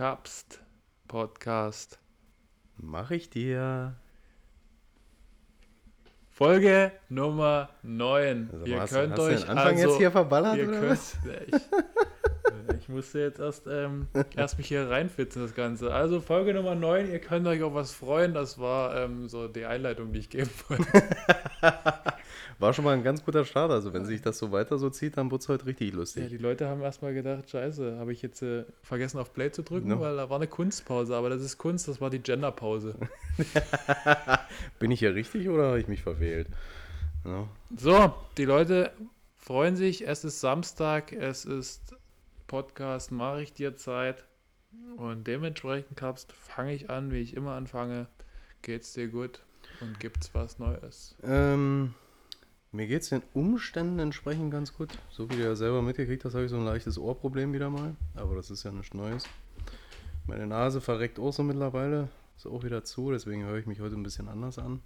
Kapst Podcast. Mach ich dir. Folge Nummer 9. Also, ihr hast, könnt hast euch den Anfang also, jetzt hier verballert ihr oder könnt, was? ich, ich musste jetzt erst, ähm, erst mich hier reinfitzen, das Ganze. Also Folge Nummer 9, ihr könnt euch auf was freuen. Das war ähm, so die Einleitung, die ich geben wollte. War schon mal ein ganz guter Start. Also wenn sich das so weiter so zieht, dann wird es heute richtig Ja, lustig. die Leute haben erstmal gedacht, scheiße, habe ich jetzt äh, vergessen auf Play zu drücken, No. weil da war eine Kunstpause. Aber das ist Kunst, das war die Genderpause. Bin ich hier richtig oder habe ich mich verwählt? Ja. So, die Leute freuen sich. Es ist Samstag, es ist Podcast, mache ich dir Zeit. Und dementsprechend, Kapst, fange ich an, wie ich immer anfange. Geht's dir gut und gibt's was Neues? Ähm, mir geht es den Umständen entsprechend ganz gut. So wie du ja selber mitgekriegt hast, habe ich so ein leichtes Ohrproblem wieder mal. Aber das ist ja nichts Neues. Meine Nase verreckt auch so mittlerweile. Ist auch wieder zu, deswegen höre ich mich heute ein bisschen anders an.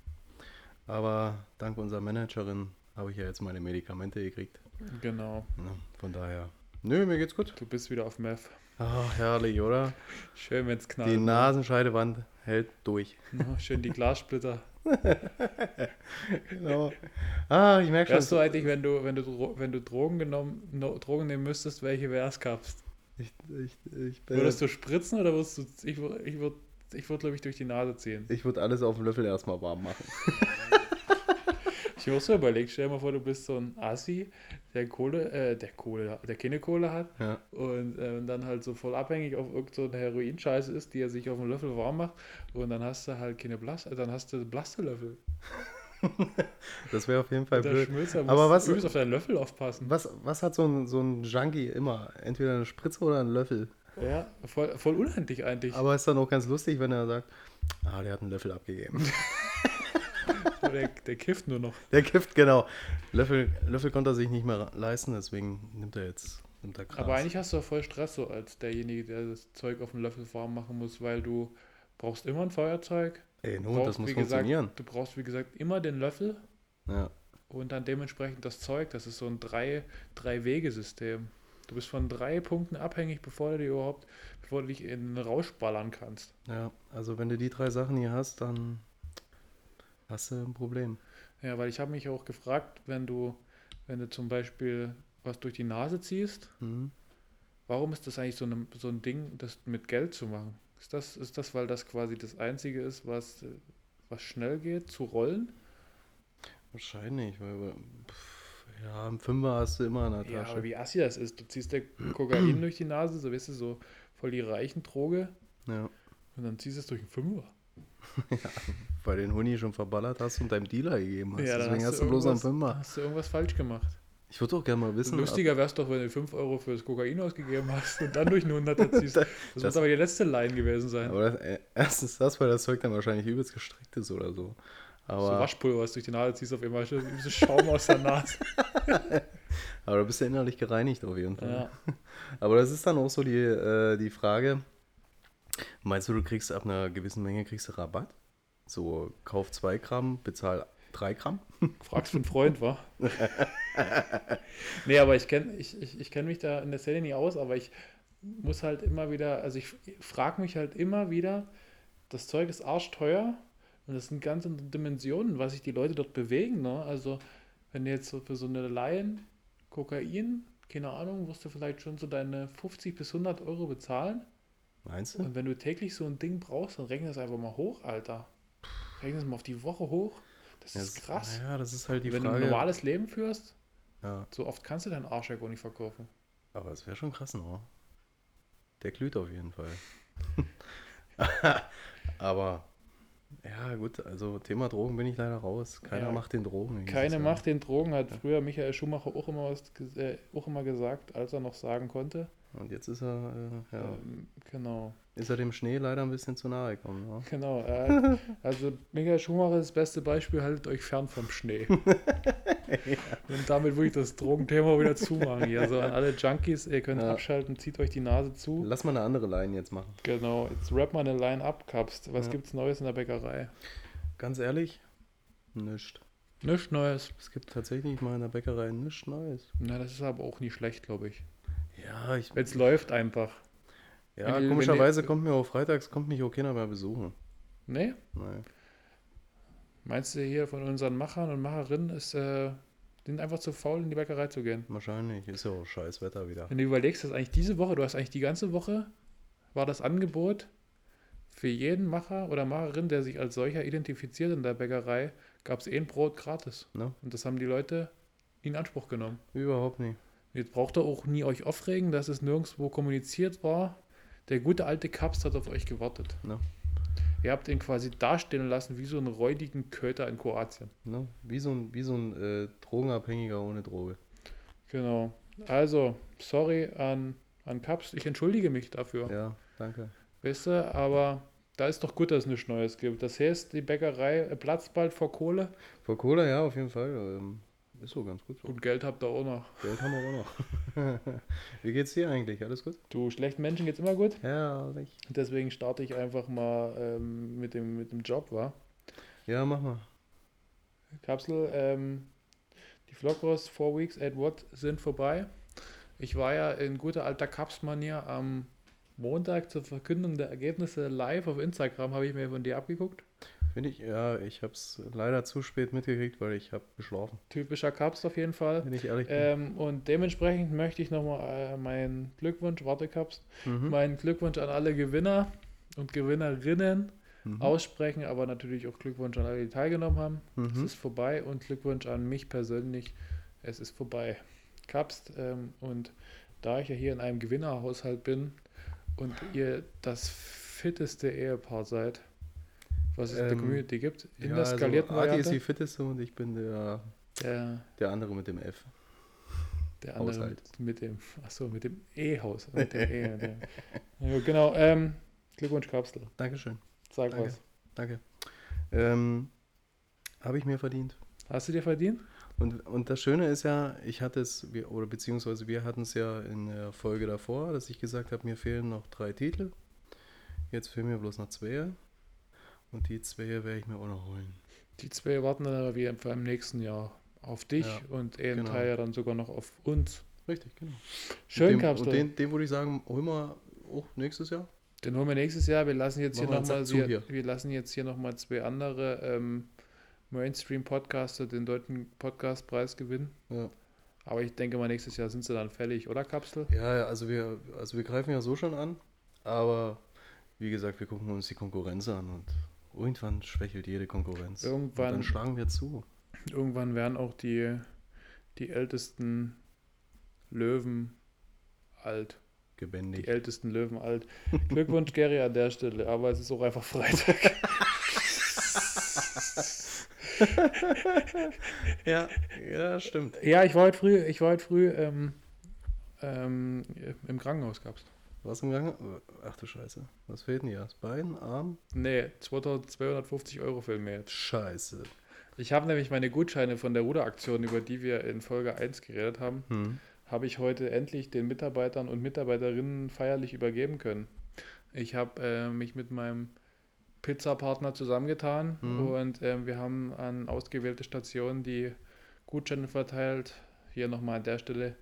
Aber dank unserer Managerin habe ich ja jetzt meine Medikamente gekriegt. Genau, Ja, von daher. Nö, mir geht's gut. du bist wieder auf Meth. Ach, herrlich, oder? Schön, wenn's knallt. Die Nasenscheidewand hält durch. Ja, schön die Glassplitter. Genau. Ah, ich merke Wärst du schon. eigentlich, wenn du, wenn du, wenn du Drogen genommen, no, Drogen nehmen müsstest, welche wär's, Kapst? Ich, ich, ich, bin- Würdest du spritzen oder würdest du, ich würde, ich würde, ich würde, glaube ich, durch die Nase ziehen. ich würde alles auf dem Löffel erstmal warm machen. Ich auch so überlegt, stell dir mal vor, du bist so ein Assi, der Kohle, äh, der Kohle, der keine Kohle hat Ja. und ähm, dann halt so voll abhängig auf irgend so Heroin-Scheiße ist, die er sich auf dem Löffel warm macht und dann hast du halt keine Blast, dann hast du Blasterlöffel. Das wäre auf jeden Fall blöd. Schmilzer Aber muss was- übelst auf deinen Löffel aufpassen. Was, was hat so ein, so ein Junkie immer? Entweder eine Spritze oder einen Löffel. Ja, voll, voll unhandlich eigentlich. Aber ist dann auch ganz lustig, wenn er sagt, ah, der hat einen Löffel abgegeben. der, der kifft nur noch. Der kifft, genau. Löffel, Löffel konnte er sich nicht mehr leisten, deswegen nimmt er jetzt nimmt er Gras. Aber eigentlich hast du voll Stress so als derjenige, der das Zeug auf dem Löffel warm machen muss, weil du brauchst immer ein Feuerzeug. Ey, nun, das muss gesagt, funktionieren. Du brauchst, wie gesagt, immer den Löffel Ja. und dann dementsprechend das Zeug. Das ist so ein drei, drei Wege-System. Du bist von drei Punkten abhängig, bevor du dir überhaupt, bevor du dich in den Rausch ballern kannst. ja, also wenn du die drei Sachen hier hast, dann hast du ein Problem. Ja, weil ich habe mich auch gefragt, wenn du, wenn du zum Beispiel was durch die Nase ziehst, Mhm. warum ist das eigentlich so, eine, so ein Ding, das mit Geld zu machen? Ist das, ist das, weil das quasi das Einzige ist, was, was schnell geht, zu rollen? Wahrscheinlich, weil pff, ja, im Fünfer hast du immer in der Ja, Tasche. aber wie assi das ist. Du ziehst dir Kokain durch die Nase, so weißt du, so voll die reichen Droge ja. und dann ziehst du es durch den Fünfer. Weil den Huni schon verballert hast und deinem Dealer gegeben hast. dann Deswegen hast du bloß einen Fünfer. Hast du irgendwas falsch gemacht. Ich würde auch gerne mal wissen. Lustiger wär's doch, wenn du 5 Euro fürs Kokain ausgegeben hast und dann durch einen 100er ziehst. Das, Das- muss aber die letzte Line gewesen sein. Aber das, äh, erstens das, weil das Zeug dann wahrscheinlich übelst gestreckt ist oder so. so Aber, Waschpulver, was durch die Nase ziehst, auf einmal so Schaum aus der Nase. aber da bist du innerlich gereinigt auf jeden Fall. Ja. Aber das ist dann auch so die, äh, die Frage, meinst du, du kriegst ab einer gewissen Menge kriegst du Rabatt? So, kauf 2 Gramm, bezahl 3 Gramm? Fragst für einen Freund, wa? nee, aber ich kenne ich, ich, ich kenn mich da in der Szene nie aus, aber ich muss halt immer wieder, also ich frage mich halt immer wieder, das Zeug ist arschteuer und das sind ganz andere Dimensionen, was sich die Leute dort bewegen. Ne? Also, wenn du jetzt so für so eine Laien Kokain, keine Ahnung, wirst du vielleicht schon so deine 50 bis 100 Euro bezahlen. Meinst du? Und wenn du täglich so ein Ding brauchst, dann rechne das einfach mal hoch, Alter. Rechne das mal auf die Woche hoch. Das ist krass. Ja, das ist halt die Wenn du ein Frage. normales Leben führst, Ja, so oft kannst du deinen Arsch ja gar nicht verkaufen. aber es wäre schon krass, ne? Der glüht auf jeden Fall. aber, ja, gut, also Thema Drogen bin ich leider raus. Keiner Ja, macht den Drogen. Keine. Macht den Drogen hat früher Michael Schumacher auch immer, was, äh, auch immer gesagt, als er noch sagen konnte. Und jetzt ist er, äh, ja, Ähm, genau, ist er dem Schnee leider ein bisschen zu nahe gekommen. Ne? genau. Äh, also Michael Schumacher ist das beste Beispiel, haltet euch fern vom Schnee. Und damit würde ich das Drogenthema wieder zumachen hier. Also an alle Junkies, ihr könnt Ja. abschalten, zieht euch die Nase zu. Lass mal eine andere Line jetzt machen. Genau, jetzt rap mal eine Line up, Kapst. Was Ja. gibt's Neues in der Bäckerei? Ganz ehrlich, nichts. Nichts Neues. Es gibt tatsächlich mal in der Bäckerei nichts Neues. Na, das ist aber auch nicht schlecht, glaube ich. Ja, ich, Wenn es läuft einfach. Ja, Wenn wenn komischerweise die- kommt mir auch freitags kommt mich auch keiner mehr besuchen. Nee? Nein. Meinst du hier von unseren Machern und Macherinnen ist, äh, die sind einfach zu faul, in die Bäckerei zu gehen? Wahrscheinlich. Ist ja auch scheiß Wetter wieder. Wenn du überlegst, dass eigentlich diese Woche, du hast eigentlich die ganze Woche, war das Angebot für jeden Macher oder Macherin, der sich als solcher identifiziert in der Bäckerei, gab es ein Brot gratis. Ne? Und das haben die Leute in Anspruch genommen. Überhaupt nicht. Jetzt braucht ihr auch nie euch aufregen, dass es nirgendwo kommuniziert war. Der gute alte Kaps hat auf euch gewartet. Ne? Ihr habt ihn quasi dastehen lassen wie so einen räudigen Köter in Kroatien. Ne? Wie so ein, wie so ein äh, Drogenabhängiger ohne Droge. Genau. Also, sorry an, an Kaps. Ich entschuldige mich dafür. Ja, danke. Weißt du, aber da ist doch gut, dass es nichts Neues gibt. Das heißt, die Bäckerei äh, platzt bald vor Kohle Vor Cola, ja, auf jeden Fall. Ähm, ist so ganz gut so. und Geld habt ihr auch noch. Geld haben wir auch noch. Wie geht's dir eigentlich? Alles gut? Du, schlechten Menschen geht's immer gut. Herrlich. Deswegen starte ich einfach mal ähm, mit, dem, mit dem Job, wa? Ja, mach mal. Kapsel, ähm, die Vloggers Four Weeks at What sind vorbei. Ich war ja in guter alter Caps-Manier am Montag zur Verkündung der Ergebnisse live auf Instagram, habe ich mir von dir abgeguckt. Finde ich, ja, ich hab's leider zu spät mitgekriegt, weil ich habe geschlafen. Typischer Caps auf jeden Fall. Wenn ich ehrlich bin. Ähm, und dementsprechend möchte ich nochmal äh, meinen Glückwunsch, warte Caps, mhm. meinen Glückwunsch an alle Gewinner und Gewinnerinnen Mhm. aussprechen, aber natürlich auch Glückwunsch an alle, die teilgenommen haben. Es Mhm. ist vorbei und Glückwunsch an mich persönlich. Es ist vorbei. Kapst. Ähm, und da ich ja hier in einem Gewinnerhaushalt bin und ihr das fitteste Ehepaar seid, was es in der Ähm, Community gibt, in ja, der skalierten also Adi ist die Variante, fitteste und ich bin der, der, der andere mit dem F. der andere Haushalt. mit, dem, achso, mit dem E-Haus. Mit dem E, der, ja, genau. Ähm, Glückwunsch, Kapsel. Dankeschön. Sag Danke. was. Danke. Ähm, habe ich mir verdient. Hast du dir verdient? Und, und das Schöne ist ja, ich hatte es, oder beziehungsweise wir hatten es ja in der Folge davor, dass ich gesagt habe, mir fehlen noch drei Titel. Jetzt fehlen mir bloß noch zwei. Und die zwei werde ich mir auch noch holen. Die zwei warten dann aber wieder im nächsten Jahr auf dich Ja, und einen genau. Teil ja dann sogar noch auf uns. Richtig, genau. Schön, Kapsel. und Den, den, den würde ich sagen, holen wir auch nächstes Jahr. holen wir nächstes Jahr. Wir lassen jetzt hier Machen einen nochmal wir, hier. wir lassen jetzt hier zwei andere ähm, Mainstream-Podcaster den deutschen Podcastpreis gewinnen. Ja. Aber ich denke mal, nächstes Jahr sind sie dann fällig, oder Kapsel? Ja, ja, also wir, also wir greifen ja so schon an, aber wie gesagt, wir gucken uns die Konkurrenz an und irgendwann schwächelt jede Konkurrenz. Irgendwann- Und dann schlagen wir zu. Irgendwann werden auch die, die ältesten Löwen alt. Die Gebändigt. ältesten Löwen alt. Glückwunsch, Gary, an der Stelle. Aber es ist auch einfach Freitag. Ja, ja, stimmt. Ja, ich war heute früh, ich war heute früh ähm, ähm, im Krankenhaus gab's. Was im Gange? Ach du Scheiße. Was fehlt denn hier? Das Bein, Arm? Nee, 2250 Euro fehlen mir jetzt. Scheiße. Ich habe nämlich meine Gutscheine von der Ruderaktion, über die wir in Folge 1 geredet haben, Hm. habe ich heute endlich den Mitarbeitern und Mitarbeiterinnen feierlich übergeben können. Ich habe äh, mich mit meinem Pizzapartner zusammengetan Mhm. und ähm, wir haben an ausgewählte Stationen die Gutscheine verteilt. Hier nochmal an der Stelle.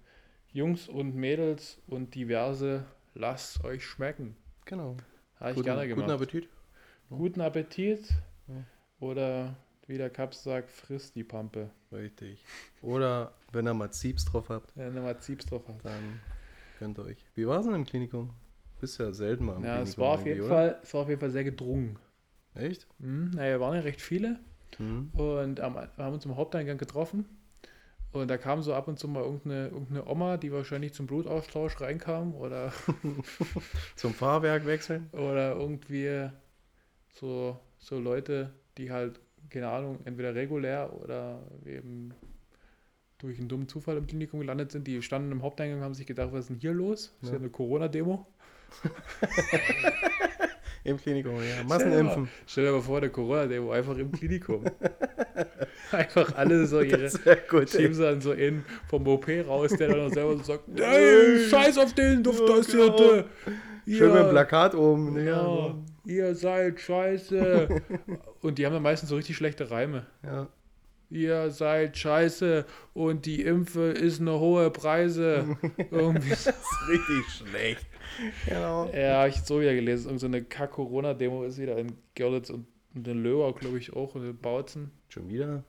Jungs und Mädels und diverse, lasst euch schmecken. Genau. Habe ich Guten, gerne gemacht. guten Appetit. Guten Appetit. Ja. Oder wie der Kaps sagt, frisst die Pampe. Richtig. Oder wenn ihr mal Zieps drauf habt, Wenn er mal Zieps drauf hat. dann könnt ihr euch. Wie war es denn im Klinikum? Bist ja selten mal im Ja, Klinikum. es war auf jeden? Fall, es war auf jeden Fall sehr gedrungen. Echt? Mhm, naja, waren ja recht viele Hm. und wir haben uns im Haupteingang getroffen. Und da kam so ab und zu mal irgendeine, irgendeine Oma, die wahrscheinlich zum Blutaustausch reinkam oder, Zum Fahrwerk wechseln? oder irgendwie so, so Leute, die halt, keine Ahnung, entweder regulär oder eben durch einen dummen Zufall im Klinikum gelandet sind. Die standen im Haupteingang und haben sich gedacht, was ist denn hier los? Ist ja Ja. eine Corona-Demo. Im Klinikum, ja. Massenimpfen. Stell dir mal vor, der Corona-Demo einfach im Klinikum. einfach alle so ihre gut. schieben sie dann so in vom OP raus, der dann auch selber so sagt, ey, scheiß auf den Duft, Ja, das genau. hier. Schön mit dem Plakat oben. ne? Ja, ihr seid scheiße. Und die haben dann meistens so richtig schlechte Reime. ja. ihr seid scheiße und die Impfe ist eine hohe Preise. Irgendwie Das ist richtig schlecht. Genau. Ja, hab ich so wieder gelesen. Irgend so eine Kack-Corona-Demo ist wieder in Görlitz und, in Löwer, glaube ich, auch und in Bautzen. Schon wieder?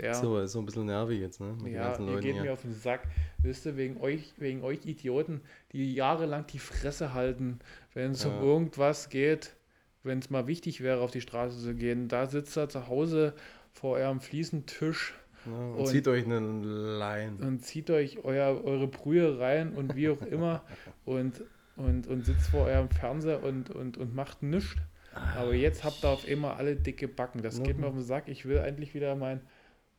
Ja, So, ist so ein bisschen nervig jetzt, ne? Mit den ja ganzen ihr geht mir hier. auf den Sack. Wisst ihr, wegen euch, wegen euch Idioten, die jahrelang die Fresse halten, wenn es Ja. um irgendwas geht, wenn es mal wichtig wäre, auf die Straße zu gehen. Da sitzt er zu Hause vor eurem Fliesentisch Ja, und, und- zieht euch einen Lein. und zieht euch euer, eure Brühe rein und wie auch immer und, und, und sitzt vor eurem Fernseher und, und, und macht nichts. Aber jetzt habt ihr auf immer alle dicke Backen. Das geht mir auf den Sack. Ich will endlich wieder mein,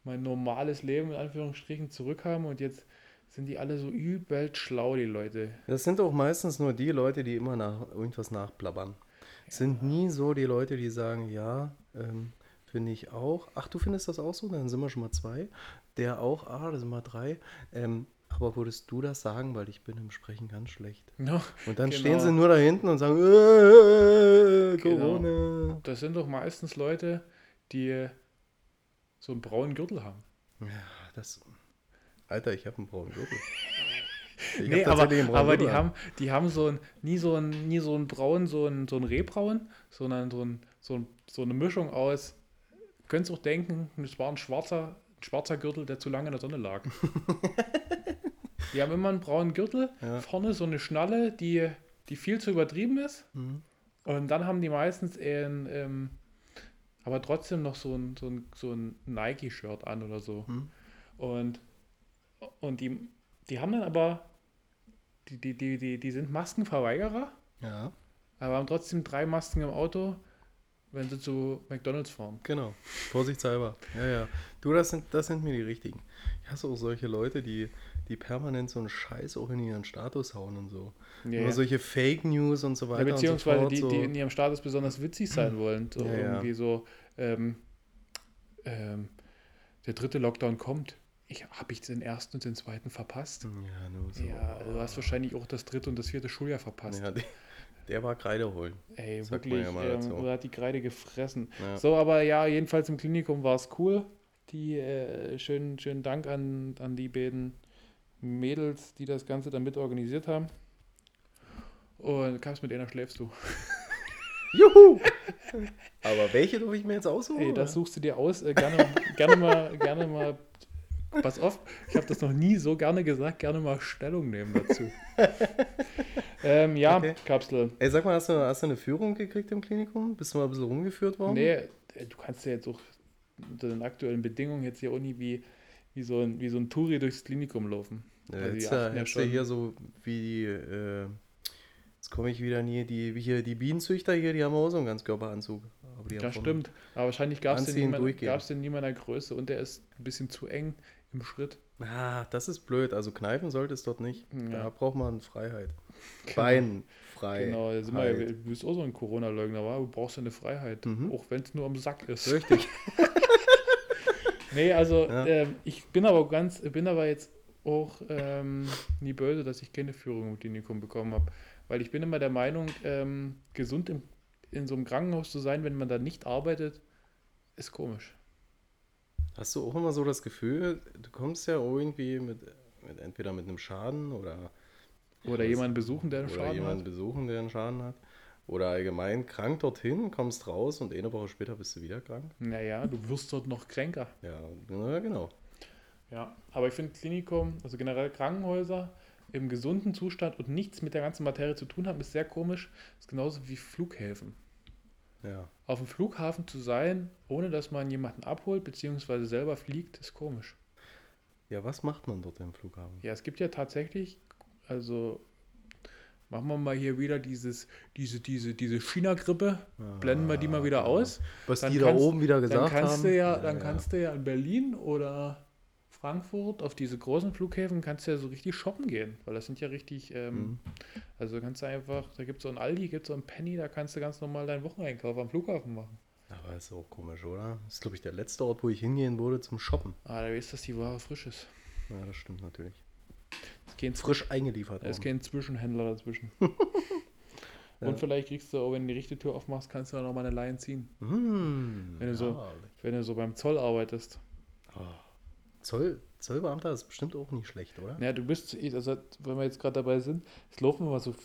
mein normales Leben in Anführungsstrichen zurückhaben und jetzt sind die alle so übel schlau, die Leute. Das sind auch meistens nur die Leute, die immer nach irgendwas nachplappern. Es sind nie so die Leute, die sagen, ja, ähm, finde ich auch. Ach, du findest das auch so? Dann sind wir schon mal zwei. Der auch, ah, das sind mal drei. Ähm, aber würdest du das sagen, weil ich bin im Sprechen ganz schlecht. Ja, Und dann Genau. stehen sie nur da hinten und sagen, äh, Genau. Corona. das sind doch meistens Leute, die so einen braunen Gürtel haben. Ja, das. Alter, ich habe einen braunen Gürtel. Ich Nee, aber, aber die haben, die haben so ein, nie so ein, nie so ein braun, so ein, so ein Rehbraun, sondern so, ein, so, ein, so eine Mischung aus, könntest auch denken, es war ein schwarzer, ein schwarzer Gürtel, der zu lange in der Sonne lag. die haben immer einen braunen Gürtel, Ja. vorne so eine Schnalle, die, die viel zu übertrieben ist. Mhm. Und dann haben die meistens ein, ähm, aber trotzdem noch so ein, so ein, so ein Nike-Shirt an oder so. Mhm. Und, und die, die haben dann aber, die, die, die, die, die sind Maskenverweigerer, Ja, aber haben trotzdem drei Masken im Auto, wenn sie zu McDonalds fahren. genau. Vorsichtshalber. Ja, ja. Du, das sind, das sind mir die richtigen. Ich hasse auch solche Leute, die, die permanent so einen Scheiß auch in ihren Status hauen und so. Ja, Immer solche Fake News und so ja, weiter. beziehungsweise und so die, fort, die so. in ihrem Status besonders witzig sein wollen. So Ja, ja. irgendwie so, ähm, ähm, der dritte Lockdown kommt. Ich, Habe ich den ersten und den zweiten verpasst? Ja, nur so. Ja, du hast wahrscheinlich auch das dritte und das vierte Schuljahr verpasst. Ja, der, war Kreide holen. Ey, Sagt wirklich, ja ähm, hat die Kreide gefressen. Ja. So, aber ja, jedenfalls im Klinikum war es cool. Die, äh, schönen, schönen Dank an, an die beiden Mädels, die das Ganze dann mit organisiert haben. Und Kaps, mit einer schläfst du. Juhu! Aber welche darf ich mir jetzt aussuchen? Ey, das suchst du dir aus. Äh, gerne, gerne mal, gerne mal. Pass auf, ich habe das noch nie so gerne gesagt, gerne mal Stellung nehmen dazu. ähm, ja, Okay. Kapsel. Ey, sag mal, hast du, hast du eine Führung gekriegt im Klinikum? Bist du mal ein bisschen rumgeführt worden? Nee, äh, du kannst ja jetzt auch unter den aktuellen Bedingungen jetzt hier auch nie wie, wie, so ein, wie so ein Touri durchs Klinikum laufen. Ja, Also jetzt, ja, ja jetzt ja schon- hier so wie die, äh, jetzt komme ich wieder nie, die, wie hier die Bienenzüchter hier, die haben auch so einen Ganzkörperanzug. Aber die Ja, stimmt. Aber wahrscheinlich gab es den, Anziehen, niemand- durchgehen. gab's den nie meiner Größe und der ist ein bisschen zu eng im Schritt. Ah, das ist blöd. Also kneifen sollte es dort nicht. Ja. Da braucht man Freiheit. Beinfreiheit. Genau, da sind wir, du bist auch so ein Corona-Leugner, wa? Du brauchst eine Freiheit, Mhm. auch wenn es nur am Sack ist. Richtig. Nee, also Ja. ähm, ich bin aber ganz, bin aber jetzt auch ähm, nie böse, dass ich keine Führung im Klinikum bekommen habe. Weil ich bin immer der Meinung, ähm, gesund im, in so einem Krankenhaus zu sein, wenn man da nicht arbeitet, ist komisch. Hast du auch immer so das Gefühl, du kommst ja irgendwie mit, mit entweder mit einem Schaden oder, Oder jemanden besuchen, der einen oder Schaden jemanden hat. besuchen, der einen Schaden hat. Oder allgemein krank dorthin, kommst raus und eine Woche später bist du wieder krank. Naja, du wirst dort noch kränker. Ja, na, genau. Ja, aber ich finde Klinikum, also generell Krankenhäuser im gesunden Zustand und nichts mit der ganzen Materie zu tun haben, ist sehr komisch. Ist genauso wie Flughäfen. Ja. Auf dem Flughafen zu sein, ohne dass man jemanden abholt, beziehungsweise selber fliegt, ist komisch. Ja, was macht man dort im Flughafen? Ja, es gibt ja tatsächlich, also machen wir mal hier wieder dieses, diese, diese, diese China-Grippe, blenden wir die mal wieder aus. Was Dann die da kannst- oben wieder Dann gesagt kannst haben. du ja, dann kannst du ja in Berlin oder Frankfurt auf diese großen Flughäfen kannst du ja so richtig shoppen gehen, weil das sind ja richtig, ähm, Mhm. also kannst du einfach, da gibt es so ein Aldi, gibt es so ein Penny, da kannst du ganz normal deinen Wocheneinkauf am Flughafen machen. Aber ist auch komisch, oder? Das ist, glaube ich, der letzte Ort, wo ich hingehen würde zum Shoppen. Ah, da weißt du, dass die Ware frisch ist. Ja, das stimmt natürlich. Es gehen, Frisch eingeliefert. es gehen Zwischenhändler dazwischen. Ja. Und vielleicht kriegst du, auch wenn du die richtige Tür aufmachst, kannst du da nochmal eine Line ziehen. Hm, Wenn du so- herrlich. Wenn du so beim Zoll arbeitest. Oh. Zoll, Zollbeamter ist bestimmt auch nicht schlecht, oder? Ja, du bist, also wenn wir jetzt gerade dabei sind, es laufen immer so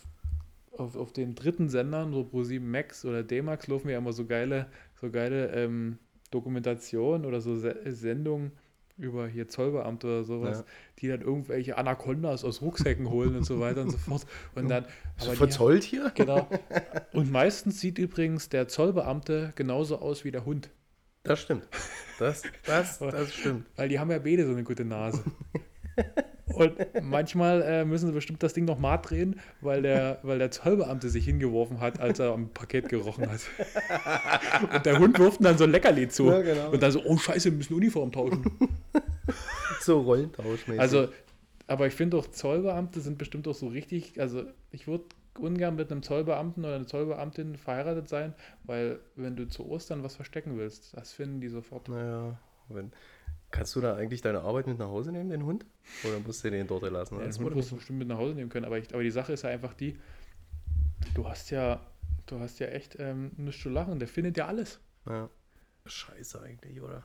auf, auf den dritten Sendern, so Pro7 Max oder D-Max, laufen ja immer so geile, so geile ähm, Dokumentationen oder so Se Sendungen über hier Zollbeamte oder sowas, Ja. die dann irgendwelche Anacondas aus Rucksäcken holen und so weiter und so fort. Und dann, die- verzollt hier? Genau. Und meistens sieht übrigens der Zollbeamte genauso aus wie der Hund. Das stimmt. Das, das, das stimmt. Weil die haben ja beide so eine gute Nase. Und manchmal äh, müssen sie bestimmt das Ding noch mal drehen, weil der, weil der Zollbeamte sich hingeworfen hat, als er am Paket gerochen hat. Und der Hund wirft ihm dann so ein Leckerli zu. Ja, genau. Und dann so, oh scheiße, wir müssen Uniform tauschen. So Rollentauschmäßig. Also, aber ich finde auch Zollbeamte sind bestimmt auch so richtig, also ich würde ungern mit einem Zollbeamten oder einer Zollbeamtin verheiratet sein, weil wenn du zu Ostern was verstecken willst, das finden die sofort. Naja, wenn, kannst du da eigentlich deine Arbeit mit nach Hause nehmen, den Hund? Oder musst du den dort lassen? Ja, das Hund musst du bestimmt mit nach Hause nehmen können, aber, ich, aber die Sache ist ja einfach die, du hast ja, du hast ja echt ähm, nichts zu lachen, der findet ja alles. ja. Scheiße eigentlich, oder?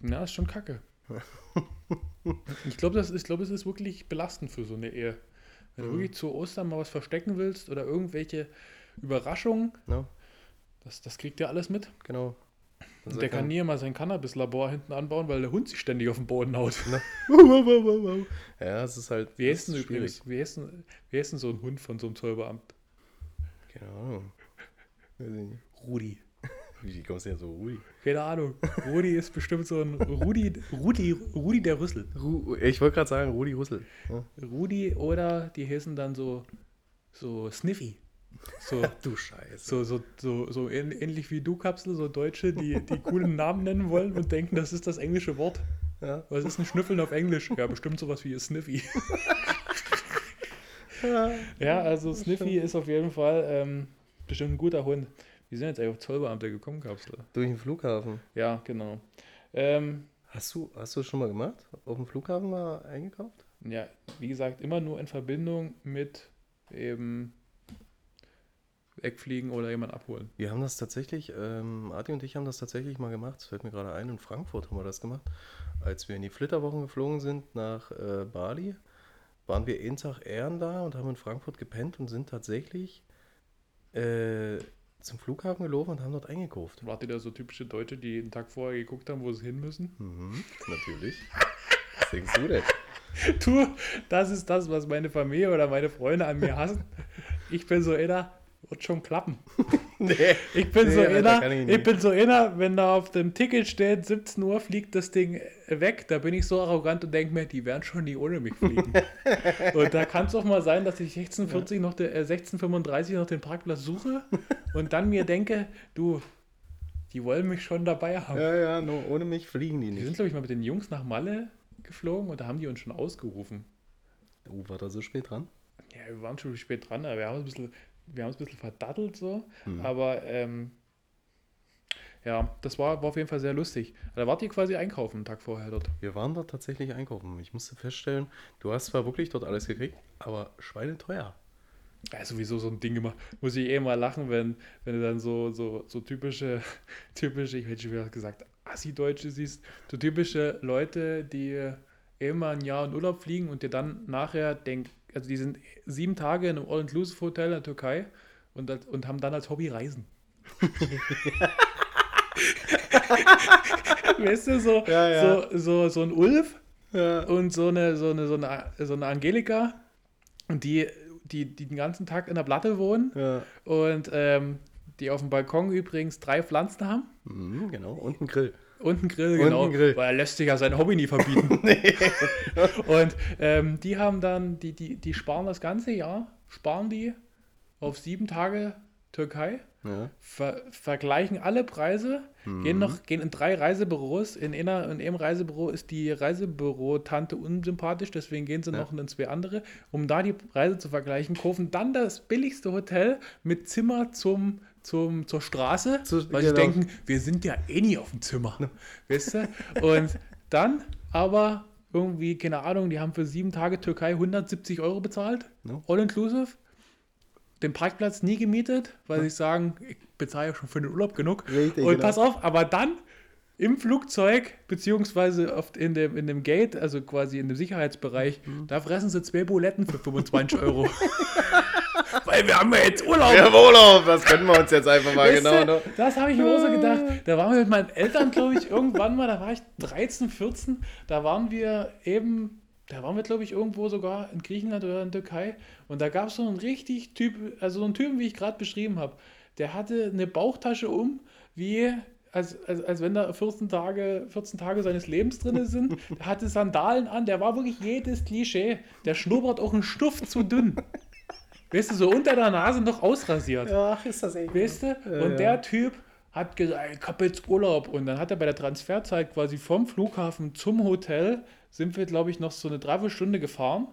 Ja, ist schon kacke. ich glaube, das ist, ich glaube, es ist wirklich belastend für so eine Ehe. Wenn du Mhm. wirklich zu Ostern mal was verstecken willst oder irgendwelche Überraschungen, Ja, das, das kriegt er alles mit. genau. Und der sagt kann nie mal sein Cannabis-Labor hinten anbauen, weil der Hund sich ständig auf den Boden haut. er- Ja, es ist halt. Wie heißt denn ist übrigens, wie heißt denn, so ein Hund von so einem Zollbeamt? Keine Ahnung. Rudi. Wie kommst du denn so Rudi? Keine Ahnung. Rudi ist bestimmt so ein Rudi, Rudi, Rudi der Rüssel. Ru ich wollte gerade sagen, Rudi Hussel. Ja. Rudi oder die heißen dann so, so Sniffy. So, Du Scheiße. so, so, so, so ähn- ähnlich wie du, Kapsel, so Deutsche, die die coolen Namen nennen wollen und denken, das ist das englische Wort. Ja. Was ist ein Schnüffeln auf Englisch? Ja, bestimmt sowas wie Sniffy. Ja, also Sniffy ist auf jeden Fall ähm, bestimmt ein guter Hund. Wie sind jetzt eigentlich auf Zollbeamte gekommen, Kapsel? Durch den Flughafen. Ja, genau. Ähm, Hast du, hast du das schon mal gemacht? Auf dem Flughafen mal eingekauft? ja, wie gesagt, immer nur in Verbindung mit eben wegfliegen oder jemand abholen. Wir haben das tatsächlich, ähm, Adi und ich haben das tatsächlich mal gemacht. Es fällt mir gerade ein, in Frankfurt haben wir das gemacht. Als wir in die Flitterwochen geflogen sind nach äh, Bali, waren wir einen Tag Ehren da und haben in Frankfurt gepennt und sind tatsächlich äh, zum Flughafen gelaufen und haben dort eingekauft. Wart ihr da so typische Deutsche, die einen Tag vorher geguckt haben, wo sie hin müssen? Mhm, natürlich. Was denkst du denn? Du, das ist das, was meine Familie oder meine Freunde an mir hassen. Ich bin so einer, wird schon klappen. Nee. Ich bin Nee, so kann ich ich, nicht. bin so einer, wenn da auf dem Ticket steht, 17 Uhr fliegt das Ding weg, da bin ich so arrogant und denke mir, die werden schon nie ohne mich fliegen. und da kann es auch mal sein, dass ich 16.40 noch den, äh, 16.35 noch den Parkplatz suche und dann mir denke, du, die wollen mich schon dabei haben. Ja, ja, nur ohne mich fliegen die Wir sind, nicht. glaube ich, mal mit den Jungs nach Malle geflogen und da haben die uns schon ausgerufen. Oh, war da so spät dran? Ja, wir waren schon spät dran, aber wir haben ein bisschen, wir haben uns ein bisschen verdattelt so. Hm. Aber ähm, ja, das war, war auf jeden Fall sehr lustig. Da wart ihr quasi einkaufen einen Tag vorher dort. Wir waren dort tatsächlich einkaufen. Ich musste feststellen, du hast zwar wirklich dort alles gekriegt, aber schweineteuer. Ja, sowieso so ein Ding immer. Muss ich eh mal lachen, wenn, wenn du dann so, so, so typische, typische, ich hätte schon wieder gesagt, Assi-Deutsche siehst, so typische Leute, die immer ein Jahr in Urlaub fliegen und dir dann nachher denken, also die sind sieben Tage in einem All-Inclusive-Hotel in der Türkei und, und haben dann als Hobby Reisen. weißt du, so, Ja, ja. So, so, so ein Ulf Ja. und so eine, so eine, so eine, so eine Angelika und die, die, die den ganzen Tag in der Platte wohnen und ähm, die auf dem Balkon übrigens drei Pflanzen haben Mhm, genau. Und ein Grill. Und einen Grill, Und genau, einen Grill. weil er lässt sich ja sein Hobby nie verbieten. und ähm, die haben dann, die, die, die sparen das ganze Jahr, sparen die auf sieben Tage Türkei, Ja. ver vergleichen alle Preise, Mhm. gehen noch, gehen in drei Reisebüros. In, einer, in einem Reisebüro ist die Reisebüro-Tante unsympathisch, deswegen gehen sie Ja. noch in zwei andere, um da die Preise zu vergleichen, kaufen dann das billigste Hotel mit Zimmer zum, zum, zur Straße, Zu- weil sie genau. denken, wir sind ja eh nie auf dem Zimmer. Weißt du? Und dann aber irgendwie, keine Ahnung, die haben für sieben Tage Türkei 170 Euro bezahlt, No. all inclusive. den Parkplatz nie gemietet, weil sie sagen, ich bezahle ja schon für den Urlaub genug. Richtig, und genau. pass auf, aber dann im Flugzeug, beziehungsweise oft in dem, in dem Gate, also quasi in dem Sicherheitsbereich, Mhm. da fressen sie zwei Buletten für 25 Euro. weil wir haben ja jetzt Urlaub. Ja, Urlaub, das können wir uns jetzt einfach mal Weißt genau. du, Ne? Das habe ich mir auch so gedacht. Da waren wir mit meinen Eltern, glaube ich, irgendwann mal, da war ich 13, 14, da waren wir eben, da waren wir, glaube ich, irgendwo sogar in Griechenland oder in Türkei. Und da gab es so einen richtig Typ, also so einen Typen, wie ich gerade beschrieben habe. Der hatte eine Bauchtasche um, wie als, als, als wenn da 14 Tage, 14 Tage seines Lebens drin sind. Der hatte Sandalen an, der war wirklich jedes Klischee. Der schnuppert auch einen Stuff zu dünn. Weißt du, so unter der Nase noch ausrasiert. Ach, ist das echt. Weißt du? und ja. der Typ hat gesagt, ich habe jetzt Urlaub. Und dann hat er bei der Transferzeit quasi vom Flughafen zum Hotel, sind wir, glaube ich, noch so eine Dreiviertelstunde gefahren.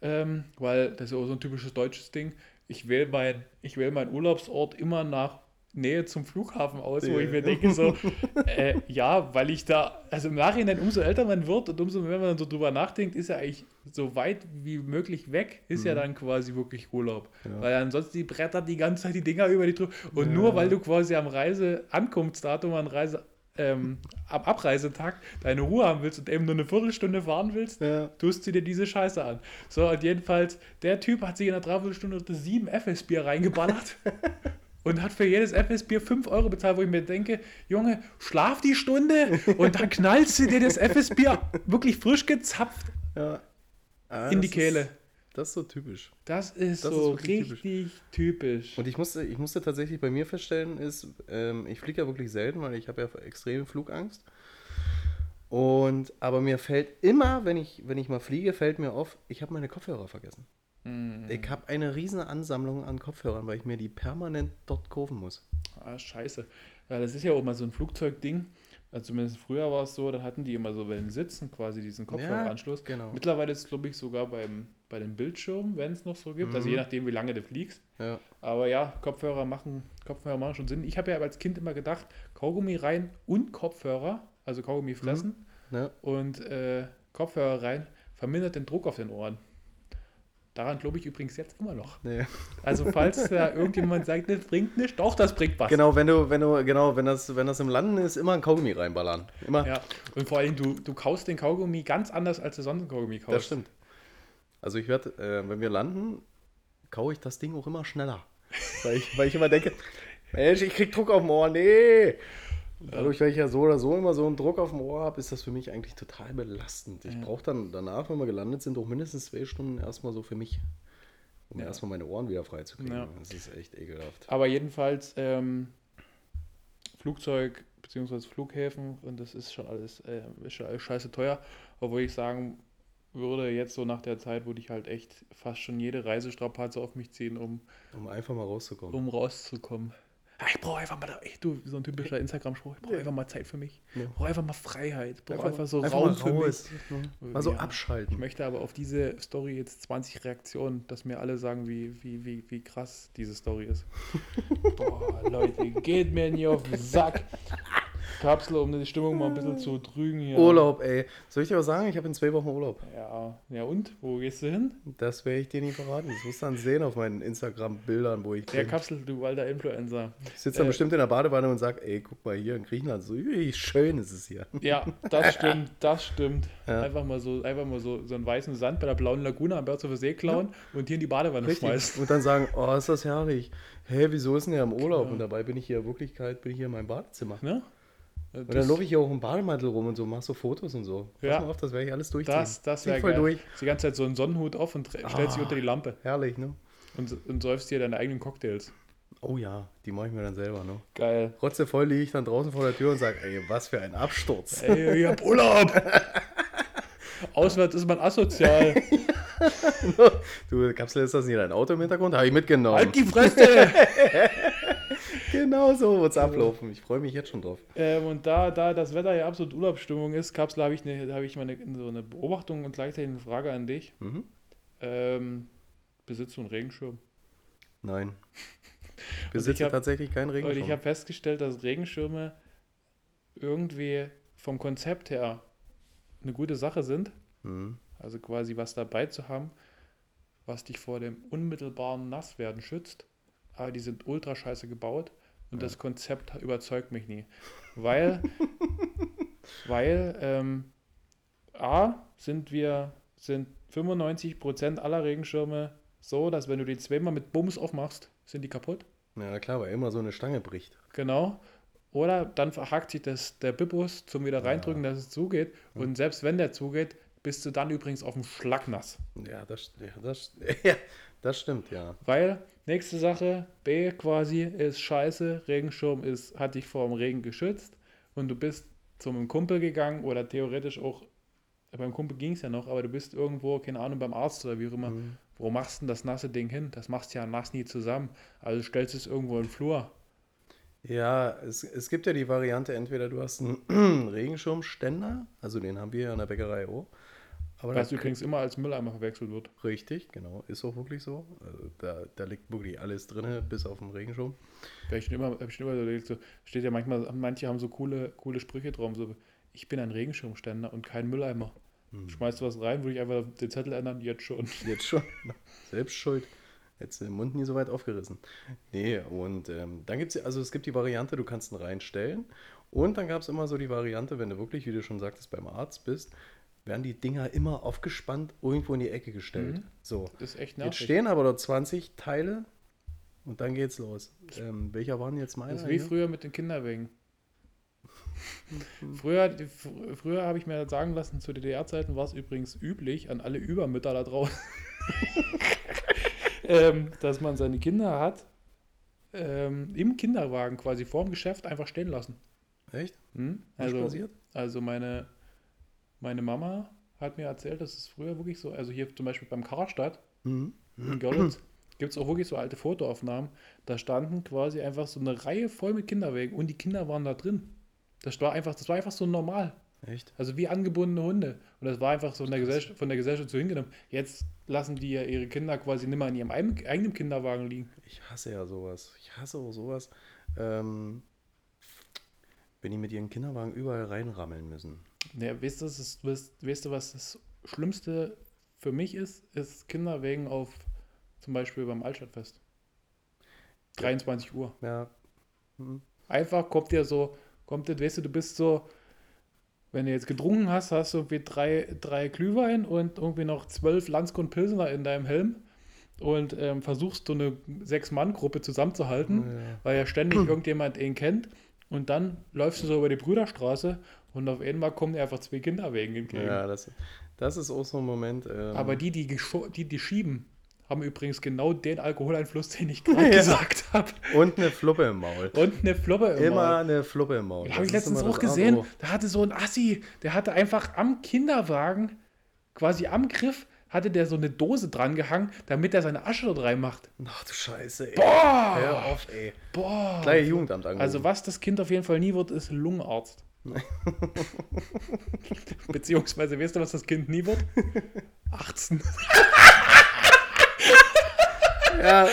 Ähm, weil das ist ja auch so ein typisches deutsches Ding. Ich wähle mein, wähl meinen Urlaubsort immer nach Nähe zum Flughafen aus, wo Ja. ich mir denke, so, äh, ja, weil ich da, also im Nachhinein, umso älter man wird und umso mehr man so drüber nachdenkt, ist ja eigentlich so weit wie möglich weg, ist ja dann quasi wirklich Urlaub. Mhm. Ja. Weil ansonsten die Bretter die ganze Zeit die Dinger über die drüber. Und nur weil du quasi am Reise-Ankunftsdatum, an Reise, ähm, am Abreisetag deine Ruhe haben willst und eben nur eine Viertelstunde fahren willst, Ja. tust du dir diese Scheiße an. So, und jedenfalls, der Typ hat sich in einer Dreiviertelstunde sieben FS-Bier reingeballert. Und hat für jedes FS-Bier 5 Euro bezahlt, wo ich mir denke, Junge, schlaf die Stunde und dann knallst du dir das FS-Bier wirklich frisch gezapft Ja. Ah, in die Kehle. Ist, das ist so typisch. Das ist Das ist so wirklich richtig typisch. Und ich musste, ich musste tatsächlich bei mir feststellen, ist, ähm, ich fliege ja wirklich selten, weil ich habe ja extreme Flugangst. Und aber mir fällt immer, wenn ich, wenn ich mal fliege, fällt mir auf, ich habe meine Kopfhörer vergessen. Mhm. Ich habe eine riesen Ansammlung an Kopfhörern, weil ich mir die permanent dort kaufen muss. Ah, scheiße. Ja, das ist ja auch mal so ein Flugzeugding. Also zumindest früher war es so, da hatten die immer so bei den Sitzen quasi diesen Kopfhöreranschluss. genau. Mittlerweile ist es, glaube ich, sogar beim, bei den Bildschirmen, wenn es noch so gibt. Also Mhm. je nachdem, wie lange du fliegst. Ja. Aber ja, Kopfhörer machen, Kopfhörer machen schon Sinn. Ich habe ja als Kind immer gedacht, Kaugummi rein und Kopfhörer, also Kaugummi fressen Ja. und äh, Kopfhörer rein, vermindert den Druck auf den Ohren. Daran glaube ich übrigens jetzt immer noch. Nee. Also falls da irgendjemand sagt, das bringt nichts, doch, das bringt was. Genau, wenn du, wenn du, genau, wenn das, wenn das im Landen ist, immer ein Kaugummi reinballern. Immer. Ja, und vor allem, du, du kaust den Kaugummi ganz anders, als du sonst einen Kaugummi kaust. Das stimmt. Also ich werde, äh, wenn wir landen, kaue ich das Ding auch immer schneller. weil, ich, weil ich immer denke, Mensch, ich krieg Druck auf dem Ohr. Nee. Dadurch, weil ich ja so oder so immer so einen Druck auf dem Ohr habe, ist das für mich eigentlich total belastend. Ich Ja. brauche dann danach, wenn wir gelandet sind, auch mindestens zwei Stunden erstmal so für mich. Um Ja. erstmal meine Ohren wieder freizukriegen. Ja. Das ist echt ekelhaft. Aber jedenfalls ähm, Flugzeug bzw. Flughäfen und das ist schon alles, äh, ist schon alles scheiße teuer. Obwohl ich sagen würde, jetzt so nach der Zeit würde ich halt echt fast schon jede Reisestrapaze auf mich ziehen, um, Um einfach mal rauszukommen. um rauszukommen. Ich brauche einfach mal, echt, du, so ein typischer Instagram-Spruch, ich brauche einfach mal Zeit für mich. Ja. Ich brauche einfach mal Freiheit. Ich brauche Einfach- einfach, so einfach Raum für raus. mich. Mal so Ja. Ich abschalten. möchte aber auf diese Story jetzt 20 Reaktionen, dass mir alle sagen, wie, wie, wie, wie krass diese Story ist. Boah, Leute, geht mir nicht auf den Sack. Kapsel, um die Stimmung mal ein bisschen zu trügen hier. Urlaub, ey. Soll ich dir was sagen? Ich habe in zwei Wochen Urlaub. Ja, ja und? Wo gehst du hin? Das werde ich dir nicht verraten. Das wirst du dann sehen auf meinen Instagram-Bildern, wo ich Ja, bin. Kapsel, du alter Influencer. Ich sitze dann äh, bestimmt in der Badewanne und sage, ey, guck mal hier in Griechenland, so schön ist es hier. Ja, das stimmt, das stimmt. Ja. Einfach mal so, einfach mal so, so einen weißen Sand bei der blauen Lagune am Berzer See klauen und hier in die Badewanne schmeißen. Und dann sagen, oh, ist das herrlich. Hä, wieso ist denn der im Urlaub? Genau. Und dabei bin ich hier in Wirklichkeit, bin ich hier in meinem Badezimmer. Ne? Und dann laufe ich hier auch im Bademantel rum und so, mach so Fotos und so. Pass Ja. mal auf, das werde ich alles durchziehen. das, das wäre voll geil. durch. Die ganze Zeit so einen Sonnenhut auf und tre- stellst dich Ah. unter die Lampe. Herrlich, ne? Und, und säufst dir deine eigenen Cocktails. Oh ja, die mache ich mir dann selber, ne? Geil. Rotzevoll liege ich dann draußen vor der Tür und sage, ey, was für ein Absturz. Ey, ich hab Urlaub. Auswärts ist man asozial. Du, Kapsel, ist das nicht dein Auto im Hintergrund? Habe ich mitgenommen. halt die Fresse! Genau so wird es ablaufen. Ich freue mich jetzt schon drauf. ähm, und da, da das Wetter ja absolut Urlaubsstimmung ist, Kapsel, habe ich, ne, hab ich mal eine, so eine Beobachtung und gleichzeitig eine Frage an dich. Mhm. Ähm, besitzt du einen Regenschirm? Nein. Besitze hab- tatsächlich keinen Und ich Regenschirm. habe festgestellt, dass Regenschirme irgendwie vom Konzept her eine gute Sache sind. Mhm. Also quasi was dabei zu haben. was dich vor dem unmittelbaren Nasswerden schützt, aber die sind ultra scheiße gebaut und das Konzept überzeugt mich nie. Weil, weil ähm, A, sind wir, sind 95% aller Regenschirme so, dass wenn du die zweimal mit Bums aufmachst, sind die kaputt. Ja, na klar, weil immer so eine Stange bricht. Genau. Oder dann verhakt sich das, der Bippus zum wieder reindrücken, dass es zugeht. Und selbst wenn der zugeht, bist du dann übrigens auf dem Schlag nass. Ja, das, ja, das, ja, das stimmt, ja. Weil, nächste Sache, B quasi ist scheiße, Regenschirm ist, hat dich vor dem Regen geschützt und du bist zu einem Kumpel gegangen oder theoretisch auch, beim Kumpel ging es ja noch, aber du bist irgendwo, keine Ahnung, beim Arzt oder wie auch immer. Wo machst du denn das nasse Ding hin? Das machst du ja nass nie zusammen. Also stellst du es irgendwo in den Flur. Ja, es, es gibt ja die Variante, entweder du hast einen Regenschirmständer, also den haben wir ja in der Bäckerei auch. Aber Was übrigens immer als Mülleimer verwechselt wird. Richtig, genau, ist auch wirklich so. Also da, da liegt wirklich alles drin, bis auf den Regenschirm. Da hab ich schon immer, hab ich schon immer überlegt, so, steht ja manchmal, manche haben so coole, coole Sprüche drauf, so, ich bin ein Regenschirmständer und kein Mülleimer. Schmeißt du was rein, würde ich einfach den Zettel ändern, jetzt schon. Jetzt schon. Selbst schuld. Hättest du den Mund nie so weit aufgerissen. Nee, und ähm, dann gibt es also es gibt die Variante, du kannst ihn reinstellen. Und dann gab es immer so die Variante, wenn du wirklich, wie du schon sagtest, beim Arzt bist, werden die Dinger immer aufgespannt irgendwo in die Ecke gestellt. So. Das ist echt Jetzt nervig. stehen aber dort 20 Teile und dann geht's los. Ähm, welcher waren jetzt meine? Das ist wie früher mit den Kinderwegen. früher früher habe ich mir sagen lassen, zu DDR-Zeiten war es übrigens üblich, an alle Übermütter da draußen, ähm, dass man seine Kinder hat ähm, im Kinderwagen quasi vorm Geschäft einfach stehen lassen. Echt? Hm? Also, passiert? also meine, meine Mama hat mir erzählt, dass es früher wirklich so, also hier zum Beispiel beim Karstadt Mhm. in Görlitz gibt es auch wirklich so alte Fotoaufnahmen. Da standen quasi einfach so eine Reihe voll mit Kinderwegen und die Kinder waren da drin. Das war einfach, das war einfach so normal. Echt? Also wie angebundene Hunde. Und das war einfach so in der Gesellschaft, von der Gesellschaft so hingenommen. Jetzt lassen die ja ihre Kinder quasi nicht mehr in ihrem eigenen eigenen Kinderwagen liegen. Ich hasse ja sowas. Ich hasse auch sowas. Ähm, wenn die mit ihren Kinderwagen überall reinrammeln müssen. Ja, weißt, du, ist, weißt, du, was das Schlimmste für mich ist? Ist Kinderwegen auf zum Beispiel beim Altstadtfest. 23 Uhr. Ja. Mhm. Einfach kommt dir so, kommt dir, weißt du, du bist so, wenn du jetzt getrunken hast, hast du irgendwie drei, drei Glühwein und irgendwie noch zwölf Landskund Pilsener in deinem Helm und ähm, versuchst so eine Sechs-Mann-Gruppe zusammenzuhalten, Ja. weil ja ständig irgendjemand ihn kennt und dann läufst du so über die Brüderstraße und auf einmal kommen dir einfach zwei Kinderwegen entgegen. Ja, das, das ist auch so ein Moment. Ähm, Aber die, die, die, die schieben, haben übrigens genau den Alkoholeinfluss, den ich gerade Ja. gesagt habe. und eine Fluppe im Maul. Und eine Floppe im Immer Maul. eine Fluppe im Maul. Habe ich letztens immer auch gesehen. Da hatte so ein Assi, der hatte einfach am Kinderwagen, quasi am Griff, hatte der so eine Dose dran gehangen, damit er seine Asche dort reinmacht. Ach du Scheiße, ey. Boah! Hör auf, ey. Boah! Gleich Jugendamt angerufen. Also was das Kind auf jeden Fall nie wird, ist Lungenarzt. Beziehungsweise, weißt du, was das Kind nie wird? 18. Ja,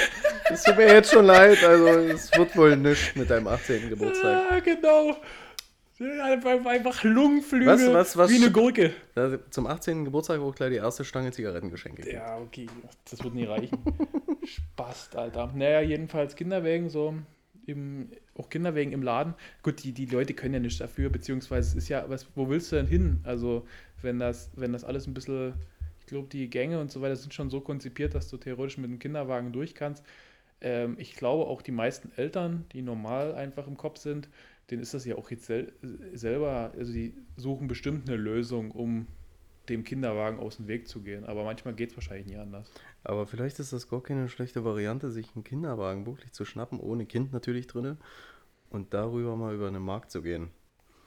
es tut mir jetzt schon leid. Also, es wird wohl nichts mit deinem 18. Geburtstag. Ah, genau. Einfach, Lungenflügel Was, was, was? wie eine Gurke. Zum 18. Geburtstag auch gleich die erste Stange Zigaretten geschenkt. Ja, okay, das wird nie reichen. Spaß, Alter. Naja, jedenfalls Kinderwägen so im, auch Kinderwägen im Laden. Gut, die, die Leute können ja nichts dafür, beziehungsweise es ist ja, was, wo willst du denn hin? Also, wenn das, wenn das alles ein bisschen, ich glaube, die Gänge und so weiter sind schon so konzipiert, dass du theoretisch mit dem Kinderwagen durch kannst. Ähm, ich glaube auch die meisten Eltern, die normal einfach im Kopf sind, denen ist das ja auch jetzt sel selber, also die suchen bestimmt eine Lösung, um dem Kinderwagen aus dem Weg zu gehen. Aber manchmal geht es wahrscheinlich nie anders. Aber vielleicht ist das gar keine schlechte Variante, sich einen Kinderwagen wirklich zu schnappen, ohne Kind natürlich drinne und darüber mal über den Markt zu gehen.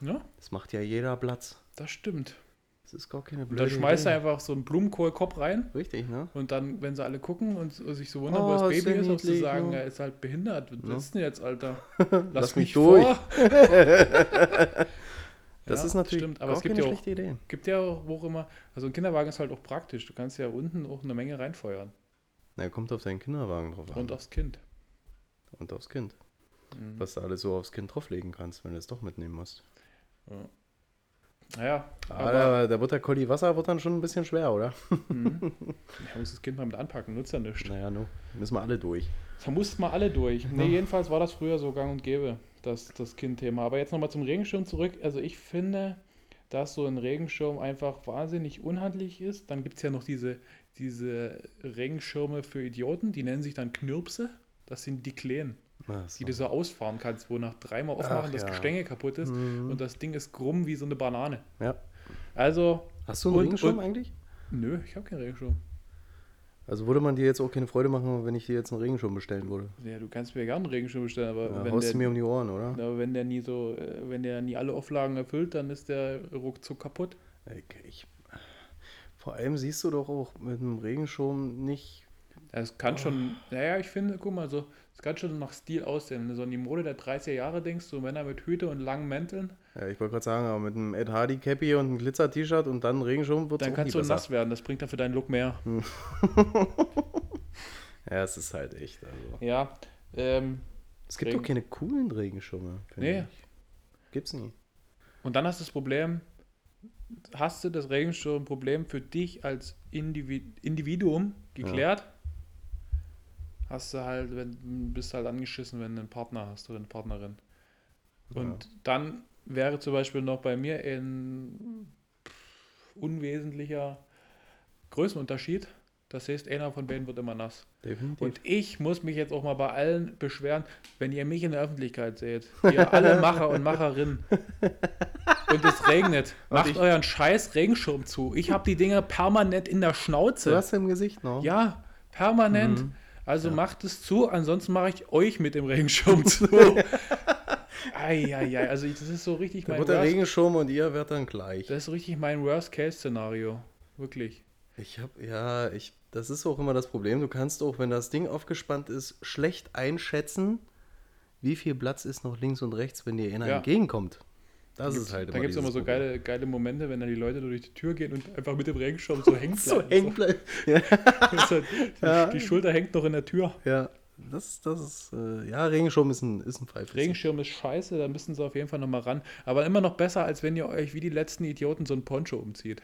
Ja, Das macht ja jeder Platz. das stimmt. Das ist gar keine Und blöde dann schmeißt er Idee. einfach so einen Blumenkohlkopf rein Richtig, ne? und dann, wenn sie alle gucken und sich so wundern, Oh, wo das Baby ist, auch zu sagen, ne? er ist halt behindert. Was Ja. ist denn jetzt, Alter? Lass mich durch. vor. Das Ja, ist natürlich stimmt, aber es gibt ja auch, schlechte Idee. gibt ja auch, wo auch immer, also ein Kinderwagen ist halt auch praktisch. Du kannst ja unten auch eine Menge reinfeuern. Na, kommt auf deinen Kinderwagen drauf an. Und aufs Kind. Und aufs Kind. Mhm. Was du alles so aufs Kind drauflegen kannst, wenn du es doch mitnehmen musst. Ja. Naja, Aber, wird der Colli Wasser wird dann schon ein bisschen schwer, oder? ich muss das Kind mal mit anpacken, nutzt ja nichts. Naja, no. Müssen wir alle durch. Da mussten wir alle durch. Nee, jedenfalls war das früher so gang und gäbe, das, das Kindthema. Aber jetzt nochmal zum Regenschirm zurück. Also ich finde, dass so ein Regenschirm einfach wahnsinnig unhandlich ist. Dann gibt es ja noch diese, diese Regenschirme für Idioten, die nennen sich dann Knirpse. Das sind die Kleinen, Ach die so. du so ausfahren kannst, wo nach dreimal aufmachen Ach das ja. Gestänge kaputt ist Mhm. und das Ding ist krumm wie so eine Banane. Ja. Also, Hast du einen Und- Regenschirm und- eigentlich? nö, ich habe keinen Regenschirm. Also würde man dir jetzt auch keine Freude machen, wenn ich dir jetzt einen Regenschirm bestellen würde. Ja, du kannst mir gerne einen Regenschirm bestellen, aber Ja, wenn haust der, du mir um die Ohren, oder? aber wenn der nie so, äh, wenn der nie alle Auflagen erfüllt, dann ist der ruckzuck kaputt. Okay, ich, vor allem siehst du doch auch mit einem Regenschirm nicht. Es kann schon, naja, ich finde, guck mal, so, es kann schon nach Stil aussehen. Wenn du so an die Mode der 30er Jahre denkst, so Männer mit Hüte und langen Mänteln, Ja, ich wollte gerade sagen, aber mit einem Ed Hardy Cappy und einem Glitzer-T-Shirt und dann Regenschirm wird es dann kannst du besser. nass werden. Das bringt dann für deinen Look mehr. Ja, es ist halt echt. Also. Ja, ähm, Es gibt Regen- doch keine coolen Regenschirme. Nee. ich. Gibt's nie. und dann hast du das Problem, hast du das Regenschirmproblem für dich als Individ Individuum geklärt? Hast du halt, wenn, bist halt angeschissen, wenn du einen Partner hast oder eine Partnerin. Und dann wäre zum Beispiel noch bei mir ein unwesentlicher Größenunterschied. Das heißt, einer von beiden wird immer nass. Definitiv. Und ich muss mich jetzt auch mal bei allen beschweren, wenn ihr mich in der Öffentlichkeit seht, ihr alle Macher und Macherinnen, und es regnet, macht euren scheiß Regenschirm zu. Ich habe die Dinger permanent in der du Schnauze. hast im Gesicht noch. Ja, permanent. Mhm. Also macht es zu, ansonsten mache ich euch mit dem Regenschirm zu. Eieiei, also das ist so richtig Da mein wird der Worst, Regenschirm und ihr werdet dann gleich. das ist richtig mein Worst-Case-Szenario. Wirklich. Ich hab, ja, ich, das ist auch immer das Problem. Du kannst auch, wenn das Ding aufgespannt ist, schlecht einschätzen, wie viel Platz ist noch links und rechts, wenn dir einer Ja. entgegenkommt. Das ist halt Da gibt es immer so Problem. geile, geile Momente, wenn dann die Leute durch die Tür gehen und einfach mit dem Regenschirm so hängen So bleiben. hängen bleiben. Ja, So, die, Ja. die Schulter hängt noch in der Tür. ja, das, das ist, äh, ja, Regenschirm ist ein, ist ein Pfeif. Regenschirm ist scheiße, da müssen sie auf jeden Fall nochmal ran. Aber immer noch besser, als wenn ihr euch wie die letzten Idioten so ein Poncho umzieht.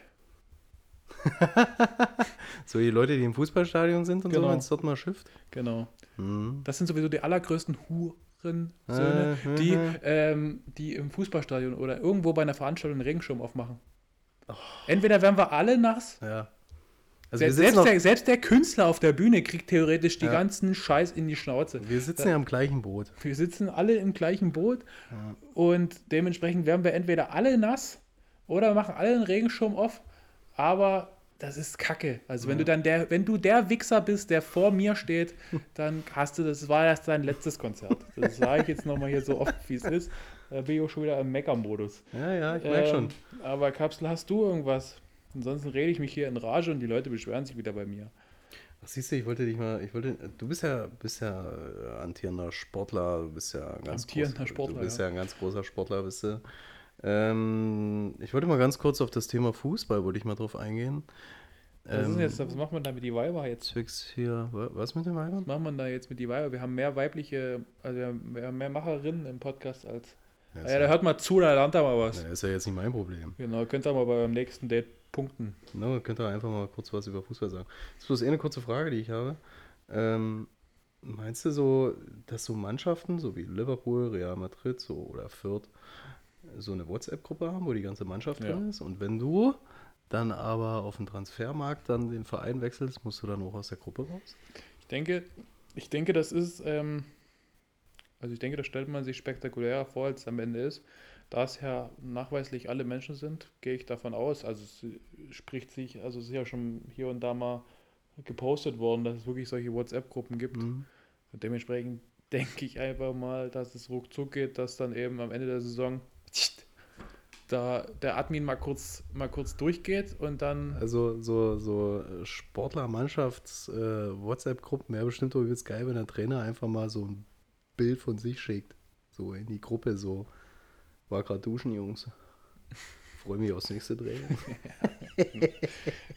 So die Leute, die im Fußballstadion sind und Genau. so, wenn es dort mal schifft. Genau. Mhm. Das sind sowieso die allergrößten Hurensöhne, Äh, die, mhm. ähm, die im Fußballstadion oder irgendwo bei einer Veranstaltung einen Regenschirm aufmachen. Oh. Entweder werden wir alle nass, Ja. Also Se- selbst, der, selbst der Künstler auf der Bühne kriegt theoretisch die Ja. ganzen Scheiß in die Schnauze. wir sitzen ja im gleichen Boot. Wir sitzen alle im gleichen Boot und dementsprechend werden wir entweder alle nass oder machen alle einen Regenschirm auf, aber das ist Kacke. Also wenn du dann der, wenn du der Wichser bist, der vor mir steht, dann hast du, das war erst dein letztes Konzert. Das sage ich jetzt nochmal hier so oft, wie es ist. Da bin ich auch schon wieder im Mecker-Modus. Ja, ja, ich merke schon. Ähm, Aber Kapsel, hast du irgendwas? Ansonsten rede ich mich hier in Rage und die Leute beschweren sich wieder bei mir. Ach, siehst du, ich wollte dich mal, ich wollte, du bist ja, bist ja äh, amtierender Sportler, du bist ja ein ganz Amtierender groß, Sportler, du bist ja. ja. ein ganz großer Sportler, bist du. Ähm, ich wollte mal ganz kurz auf das Thema Fußball, wollte ich mal drauf eingehen. Was, Ähm, jetzt, was macht man da mit die Weiber jetzt? Zwicks hier, wa- was mit dem Weibern? Was macht man da jetzt mit die Weiber? Wir haben mehr weibliche, also wir haben wir haben mehr Macherinnen im Podcast als. Ja, Ja, da hört mal zu, da lernt er mal was. ja, ist ja jetzt nicht mein Problem. Genau, könnt ihr mal beim nächsten Date punkten. No, könnt ihr einfach mal kurz was über Fußball sagen. Das ist bloß eine kurze Frage, die ich habe. Ähm, meinst du so, dass so Mannschaften, so wie Liverpool, Real Madrid so, oder Fürth, so eine WhatsApp-Gruppe haben, wo die ganze Mannschaft Ja. drin ist? Und wenn du dann aber auf dem Transfermarkt dann den Verein wechselst, musst du dann auch aus der Gruppe raus? Ich denke, ich denke, das ist, ähm, also ich denke, das stellt man sich spektakulärer vor, als es am Ende ist. Da es ja nachweislich alle Menschen sind, gehe ich davon aus. Also es spricht sich, also es ist ja schon hier und da mal gepostet worden, dass es wirklich solche WhatsApp-Gruppen gibt. Mhm. Und dementsprechend denke ich einfach mal, dass es ruckzuck geht, dass dann eben am Ende der Saison da der Admin mal kurz, mal kurz durchgeht und dann. Also so, so Sportler-Mannschafts-WhatsApp-Gruppen wäre bestimmt übelst geil, wenn der Trainer einfach mal so ein Bild von sich schickt. So in die Gruppe, so war gerade duschen, Jungs. Freue mich aufs nächste Training.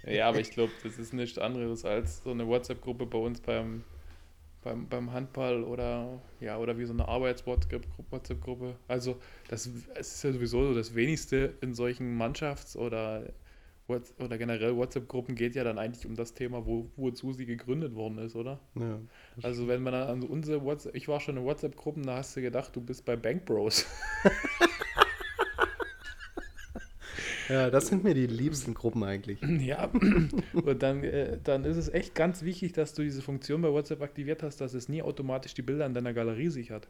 Ja, aber ich glaube, das ist nichts anderes als so eine WhatsApp-Gruppe bei uns beim, beim, beim Handball oder ja, oder wie so eine Arbeits-WhatsApp-Gruppe. Also das es ist ja sowieso so das wenigste in solchen Mannschafts- oder oder generell WhatsApp-Gruppen geht ja dann eigentlich um das Thema, wo, wozu sie gegründet worden ist, oder? Ja. Also wenn man dann an unsere WhatsApp, ich war schon in WhatsApp-Gruppen, da hast du gedacht, du bist bei Bank Bros. ja, das sind mir die liebsten Gruppen eigentlich. Ja, und dann, äh, dann ist es echt ganz wichtig, dass du diese Funktion bei WhatsApp aktiviert hast, dass es nie automatisch die Bilder in deiner Galerie sichert.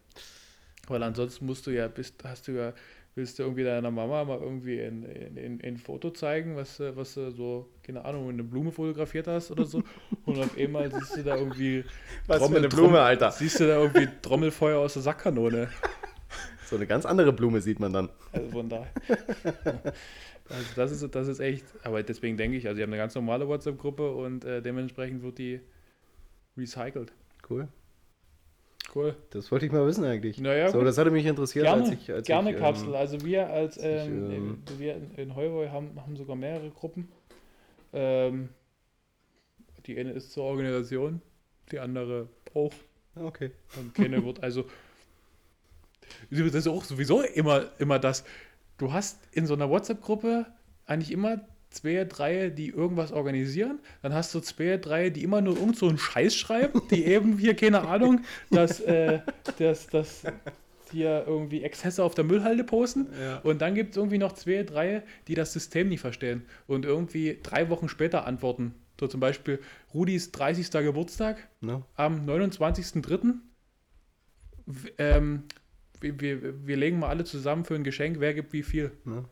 Weil ansonsten musst du ja, bist, hast du ja, willst du irgendwie deiner Mama mal irgendwie ein, ein, ein Foto zeigen, was, du- was du so, keine Ahnung, eine Blume fotografiert hast oder so. Und auf einmal siehst du da irgendwie. Alter. Siehst du da irgendwie Trommelfeuer aus der Sackkanone. So eine ganz andere Blume sieht man dann. Also von daher. Also das ist, das ist echt, aber deswegen denke ich, also ich habe eine ganz normale WhatsApp-Gruppe und äh, dementsprechend wird die recycelt. Cool. Cool. Das wollte ich mal wissen eigentlich. Naja, so, gut. das hatte mich interessiert, gerne, als ich. Als gerne ich, ähm, Kapsel. Also wir als ich, ähm, ähm, wir in, Heuboy haben, haben sogar mehrere Gruppen. Ähm, die eine ist zur Organisation, die andere auch. Okay. Und keine wird also. Das ist auch sowieso immer, immer das. Du hast in so einer WhatsApp-Gruppe eigentlich immer zwei, drei, die irgendwas organisieren. Dann hast du zwei, drei, die immer nur irgend so einen Scheiß schreiben, die eben hier, keine Ahnung, dass, äh, dass, dass hier irgendwie Exzesse auf der Müllhalde posten. Ja. Und dann gibt es irgendwie noch zwei, drei, die das System nicht verstehen und irgendwie drei Wochen später antworten. So zum Beispiel Rudis 30. Geburtstag No? am 29.03. W- Ähm, wir, wir, wir legen mal alle zusammen für ein Geschenk, wer gibt wie viel. No?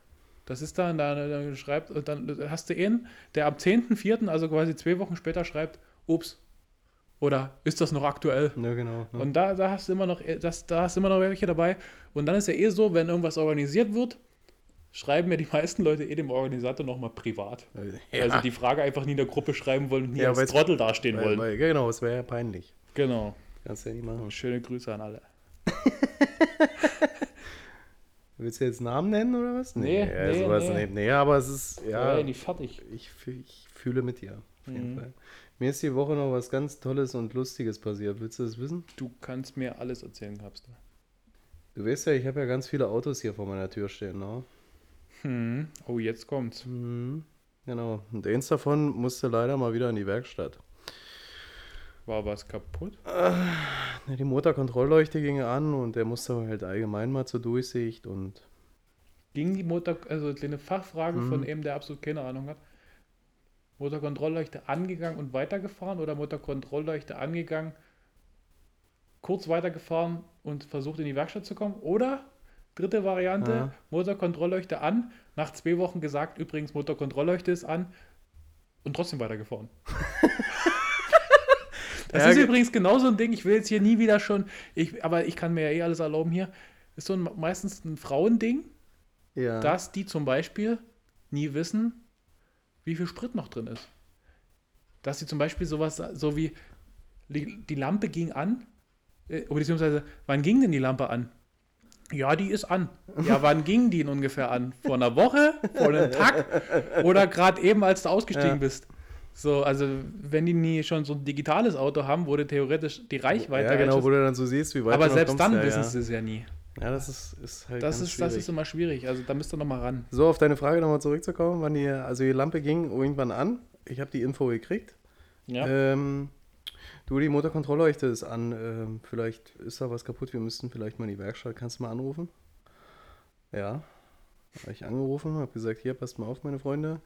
Das ist dann, dann, dann schreibt, und dann hast du einen, der am 10.04., also quasi zwei Wochen später schreibt, ups, oder ist das noch aktuell? Ja, genau. No? Und da, da hast du immer noch, das, da hast du immer noch welche dabei. Und dann ist ja eh so, wenn irgendwas organisiert wird, schreiben ja die meisten Leute eh dem Organisator nochmal privat. ja, Also die Frage einfach nie in der Gruppe schreiben wollen und nie Ja, als Trottel dastehen weil, wollen. weil, genau, es wäre ja peinlich. Genau. Kannst ja nicht machen. Schöne Grüße an alle. Willst du jetzt Namen nennen oder was? Nee, ja, nee, sowas nee. Nee, aber es ist, Ja, ja, nicht fertig. ich, ich fühle mit dir. Auf jeden Mhm. Fall. Mir ist die Woche noch was ganz Tolles und Lustiges passiert. Willst du das wissen? Du kannst mir alles erzählen, Kapsel. Du weißt ja, ich habe ja ganz viele Autos hier vor meiner Tür stehen, ne? Hm. Oh, jetzt kommt's. Mhm. Genau. Und eins davon musste leider mal wieder in die Werkstatt. War was kaputt? Ja, die Motorkontrollleuchte ging an und der musste halt allgemein mal zur Durchsicht und Ging die Motor, also eine Fachfrage Mhm. von eben, der absolut keine Ahnung hat. Motorkontrollleuchte angegangen und weitergefahren oder Motorkontrollleuchte angegangen, kurz weitergefahren und versucht in die Werkstatt zu kommen? Oder dritte Variante, Ja. Motorkontrollleuchte an, nach zwei Wochen gesagt, übrigens Motorkontrollleuchte ist an und trotzdem weitergefahren. Das Ja, ist ge- übrigens genauso ein Ding, ich will jetzt hier nie wieder schon, ich, aber ich kann mir ja eh alles erlauben hier. Ist so ein, meistens ein Frauending, ja. dass die zum Beispiel nie wissen, wie viel Sprit noch drin ist. Dass sie zum Beispiel sowas, so wie die, Lampe ging an, äh, oder beziehungsweise, wann ging denn die Lampe an? Ja, die ist an. Ja, wann ging die denn ungefähr an? Vor einer Woche? Vor einem Tag? Oder gerade eben, als du ausgestiegen Ja. bist? So, also, wenn die nie schon so ein digitales Auto haben, wurde theoretisch die Reichweite. ja, genau, wo du dann so siehst, wie weit aber selbst dann ja, wissen sie es ja nie. Ja, das ist, ist halt Das ist, das schwierig. ist immer schwierig. Also, da müsst ihr nochmal ran. So, auf deine Frage nochmal zurückzukommen, wann die, also die Lampe ging irgendwann an. Ich habe die Info gekriegt. Ja. Ähm, du, die Motorkontrollleuchte ist an. Ähm, vielleicht ist da was kaputt. Wir müssten vielleicht mal in die Werkstatt. Kannst du mal anrufen? Ja. Habe ich angerufen, habe gesagt, hier, passt mal auf, meine Freunde.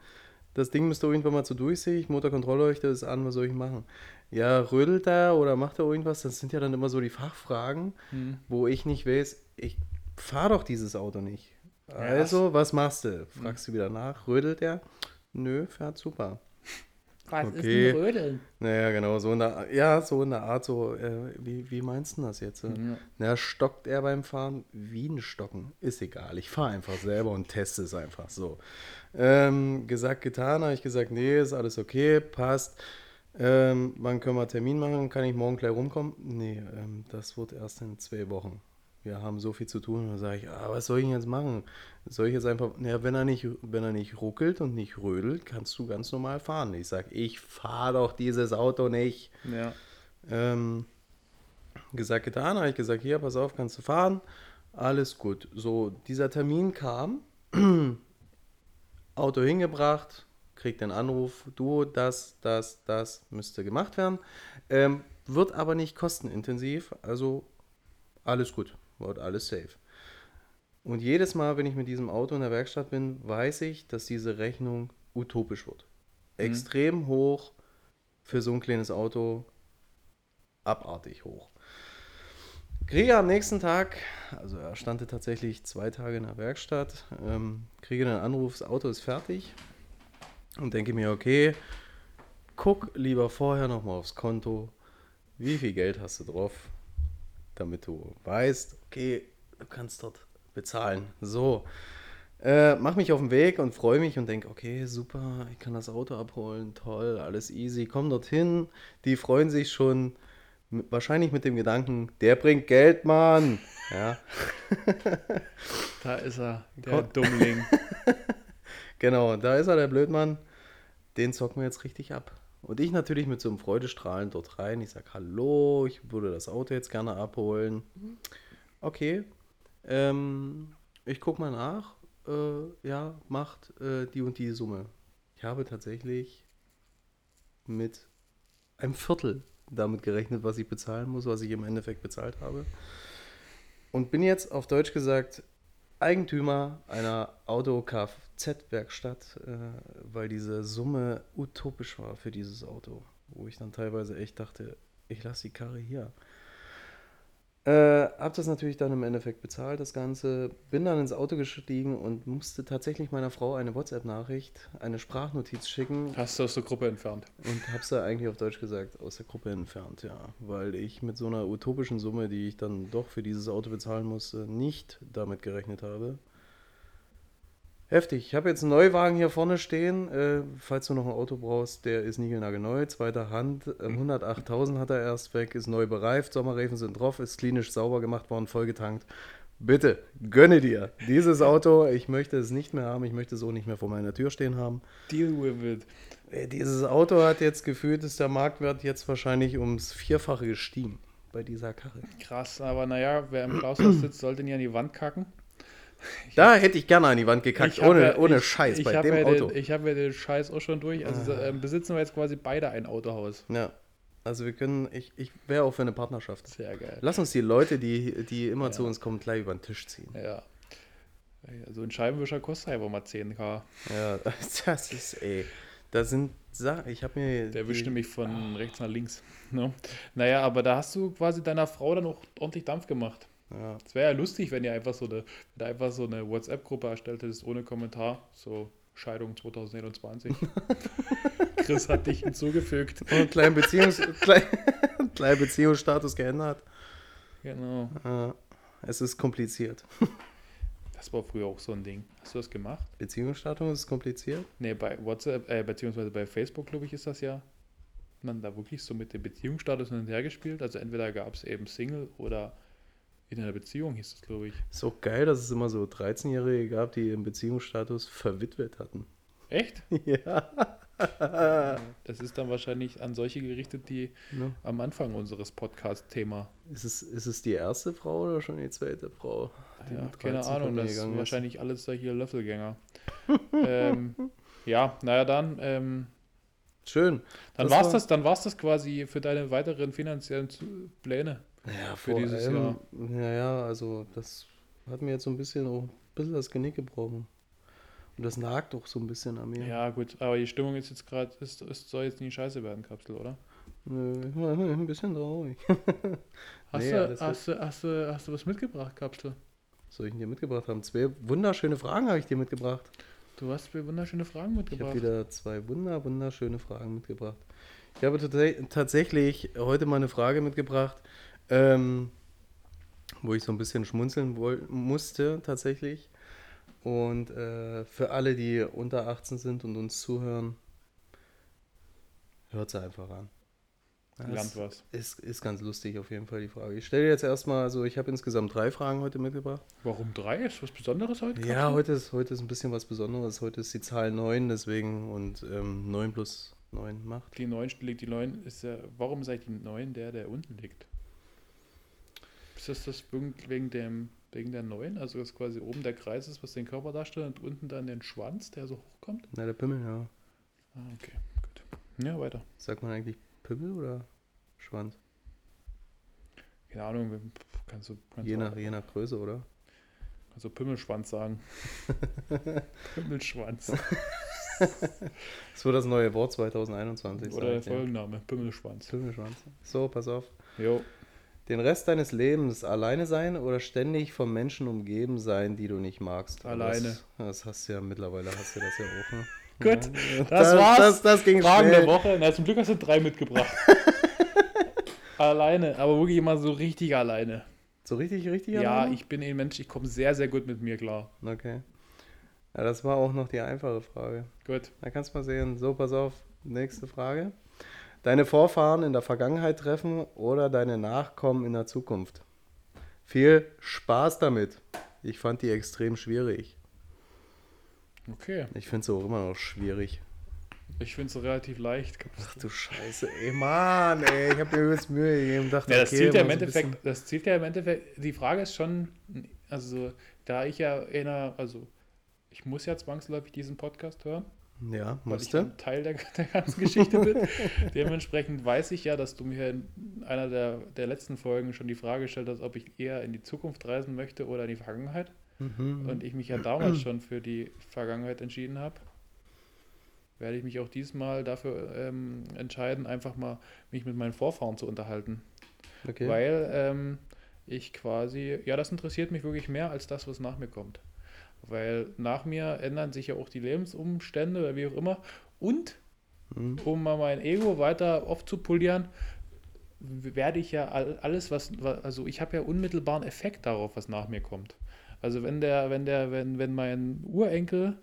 Das Ding müsste irgendwann mal zur Durchsicht. Motorkontrollleuchte ist an, was soll ich machen? Ja, rödelt er oder macht er irgendwas? Das sind ja dann immer so die Fachfragen, Hm. wo ich nicht weiß, ich fahre doch dieses Auto nicht. Ja, Also, was machst du? Fragst du wieder nach, rödelt er? Nö, fährt super. Was Okay. ist ein Rödeln? Naja, genau, so in der, ja, so in der Art, so, äh, wie, wie meinst du das jetzt? Ja. Na, stockt er beim Fahren? Wie ein Stocken? Ist egal, ich fahre einfach selber und teste es einfach so. Ähm, gesagt, getan, habe ich gesagt, nee, ist alles okay, passt. Ähm, wann können wir einen Termin machen? Kann ich morgen gleich rumkommen? Nee, ähm, das wird erst in zwei Wochen. Wir haben so viel zu tun. Dann sage ich, ah, was soll ich denn jetzt machen? Soll ich jetzt einfach, naja, wenn er nicht, wenn er nicht ruckelt und nicht rödelt, kannst du ganz normal fahren. Ich sage, ich fahre doch dieses Auto nicht. Ja. Ähm, Gesagt, getan, habe ich gesagt, hier, pass auf, kannst du fahren. Alles gut. So, dieser Termin kam, Auto hingebracht, kriegt den Anruf, du, das, das, das müsste gemacht werden. Ähm, wird aber nicht kostenintensiv, also alles gut, wird alles safe. Und jedes Mal, wenn ich mit diesem Auto in der Werkstatt bin, weiß ich, dass diese Rechnung utopisch wird. Extrem hoch für so ein kleines Auto, abartig hoch. Kriege am nächsten Tag, also er stand tatsächlich zwei Tage in der Werkstatt, ähm, kriege den Anruf, das Auto ist fertig und denke mir, okay, guck lieber vorher nochmal aufs Konto, wie viel Geld hast du drauf, damit du weißt, okay, du kannst dort bezahlen. So, äh, mach mich auf den Weg und freue mich und denke, okay, super, ich kann das Auto abholen, toll, alles easy, komm dorthin. Die freuen sich schon, mit, wahrscheinlich mit dem Gedanken, der bringt Geld, Mann. Ja, Da ist er, der Komm. Dummling. genau, da ist er, der Blödmann. Den zocken wir jetzt richtig ab. Und ich natürlich mit so einem Freudestrahlen dort rein. Ich sage, hallo, ich würde das Auto jetzt gerne abholen. Okay, ähm, ich gucke mal nach. Äh, ja, macht äh, die und die Summe. Ich habe tatsächlich mit einem Viertel damit gerechnet, was ich bezahlen muss, was ich im Endeffekt bezahlt habe. Und bin jetzt auf Deutsch gesagt Eigentümer einer Auto-Kfz-Werkstatt, äh, weil diese Summe utopisch war für dieses Auto, wo ich dann teilweise echt dachte, ich lasse die Karre hier. Äh, hab das natürlich dann im Endeffekt bezahlt, das Ganze. Bin dann ins Auto gestiegen und musste tatsächlich meiner Frau eine WhatsApp-Nachricht, eine Sprachnotiz schicken Hast du aus der Gruppe entfernt. und habe sie eigentlich auf Deutsch gesagt aus der Gruppe entfernt, ja. Weil ich mit so einer utopischen Summe, die ich dann doch für dieses Auto bezahlen musste, nicht damit gerechnet habe. Heftig. Ich habe jetzt einen Neuwagen hier vorne stehen. Äh, falls du noch ein Auto brauchst, der ist niegelnagelneu. Zweiter Hand. Äh, 108.000 hat er erst weg. Ist neu bereift. Sommerreifen sind drauf. Ist klinisch sauber gemacht worden. Vollgetankt. Bitte, gönne dir dieses Auto. Ich möchte es nicht mehr haben. Ich möchte es auch nicht mehr vor meiner Tür stehen haben. Deal with it. Ey, Dieses Auto hat jetzt gefühlt, ist der Marktwert jetzt wahrscheinlich ums Vierfache gestiegen bei dieser Karre. Krass, aber naja, wer im Klaushaus sitzt, sollte nie an die Wand kacken. Da hätte ich gerne an die Wand gekackt, ohne, ja- ohne ich, Scheiß ich bei dem ja Auto. Den, ich habe ja den Scheiß auch schon durch. Also äh, besitzen wir jetzt quasi beide ein Autohaus. ja, also wir können, ich, ich wäre auch für eine Partnerschaft. Sehr geil. Lass uns die Leute, die, die immer Ja. zu uns kommen, gleich über den Tisch ziehen. Ja. So ein Scheibenwischer kostet einfach mal 10k. Ja, das ist, ey, da sind Sachen, ich habe mir... Der wischt nämlich von rechts nach links. Ne? Naja, aber da hast du quasi deiner Frau dann auch ordentlich Dampf gemacht. Ja, Es wäre ja lustig, wenn ihr einfach so eine, wenn einfach so eine WhatsApp-Gruppe erstellt hättest ohne Kommentar. So Scheidung 2021. Chris hat dich hinzugefügt. und einen kleinen, Beziehungs, klein, kleinen Beziehungsstatus geändert. Genau. Es ist kompliziert. Das war früher auch so ein Ding. Hast du das gemacht? Beziehungsstatus ist kompliziert? Nee, bei WhatsApp, äh, beziehungsweise bei Facebook, glaube ich, ist das ja. Man da wirklich so mit dem Beziehungsstatus hin und her gespielt. Also entweder gab es eben Single oder in einer Beziehung hieß es, glaube ich. Ist auch geil, dass es immer so 13-Jährige gab, die im Beziehungsstatus verwitwet hatten. Echt? Ja. Das ist dann wahrscheinlich an solche gerichtet, die Ne? am Anfang unseres Podcast-Thema. Ist, es, ist es die erste Frau oder schon die zweite Frau? die Ja, keine 13 Ahnung, das ist? wahrscheinlich alles da hier Löffelgänger. ähm, ja, naja, dann, ähm, Schön. dann Das war's war- das, dann war's das quasi für deine weiteren finanziellen Pläne. Ja, Für vor dieses allem, Jahr. Ja, ja, also das hat mir jetzt so ein bisschen, auch ein bisschen das Genick gebrochen. Und das nagt doch so ein bisschen an mir. Ja, gut, aber die Stimmung ist jetzt gerade, ist, ist, soll jetzt nie scheiße werden, Kapsel, oder? Nö, ich war ein bisschen traurig. Hast, Nee, du, hast, du, hast, du, hast du was mitgebracht, Kapsel? Was soll ich denn dir mitgebracht haben? Zwei wunderschöne Fragen habe ich dir mitgebracht. Du hast mir wunderschöne Fragen Ich habe mitgebracht. wieder zwei wunder, wunderschöne Fragen mitgebracht. Ich habe tats- tatsächlich heute mal eine Frage mitgebracht, ähm, wo ich so ein bisschen schmunzeln musste tatsächlich. Und äh, für alle, die unter 18 sind und uns zuhören, hört sie einfach an. Lernt was. Ist, ist ganz lustig auf jeden Fall die Frage. Ich stelle jetzt erstmal, also ich habe insgesamt drei Fragen heute mitgebracht. Warum drei? Ist was Besonderes heute? Ja, heute ist, heute ist ein bisschen was Besonderes. Heute ist die Zahl 9, deswegen und ähm, 9 plus 9 macht. Die 9 liegt, die 9 ist ja, warum ist eigentlich die 9 der, der unten liegt? Ist das das wegen dem, wegen der neuen? Also dass quasi oben der Kreis ist, was den Körper darstellt und unten dann den Schwanz, der so hochkommt? Na, der Pimmel, ja. Ah, okay, gut. Ja, weiter. Sagt man eigentlich Pimmel oder Schwanz? Keine Ahnung, kannst du. Kannst Je nach, je nach Größe, oder? Also Pimmelschwanz sagen. Pimmelschwanz. Das wird das neue Wort 2021. Oder der. Folgenname, Pimmelschwanz. Pimmelschwanz. So, pass auf. Jo. Den Rest deines Lebens alleine sein oder ständig von Menschen umgeben sein, die du nicht magst? Alleine. Das, das hast du ja mittlerweile, hast du das ja auch, ne? Gut, Ja, das war's. Das, das ging Fragen schnell. der Woche. Na, zum Glück hast du drei mitgebracht. alleine, aber wirklich immer so richtig alleine. So richtig, richtig? Ja, alleine? ich bin ein Mensch, ich komme sehr, sehr gut mit mir klar. Okay. Ja, das war auch noch die einfache Frage. Gut. Da kannst du mal sehen. So, pass auf. Nächste Frage. Deine Vorfahren in der Vergangenheit treffen oder deine Nachkommen in der Zukunft? Viel Spaß damit. Ich fand die extrem schwierig. Okay. Ich finde es auch immer noch schwierig. Ich finde es relativ leicht. Ach du Scheiße, ey, Mann, ey, ich habe mir übelst Mühe gegeben. Dachte, Ja, das okay, zielt ja im Endeffekt, das zielt ja im Endeffekt, die Frage ist schon, also da ich ja einer, also ich muss ja zwangsläufig diesen Podcast hören, Ja, weil musst ich ein Teil der, der ganzen Geschichte bin. Dementsprechend weiß ich ja, dass du mir in einer der, der letzten Folgen schon die Frage gestellt hast, ob ich eher in die Zukunft reisen möchte oder in die Vergangenheit. Mhm. Und ich mich ja damals schon für die Vergangenheit entschieden habe, werde ich mich auch diesmal dafür ähm, entscheiden, einfach mal mich mit meinen Vorfahren zu unterhalten. Okay. Weil ähm, ich quasi, ja, das interessiert mich wirklich mehr als das, was nach mir kommt. Weil nach mir ändern sich ja auch die Lebensumstände oder wie auch immer. Und Mhm. um mal mein Ego weiter aufzupolieren, werde ich ja all- alles, was, wa- also ich habe ja unmittelbaren Effekt darauf, was nach mir kommt. Also wenn der, wenn der, wenn, wenn mein Urenkel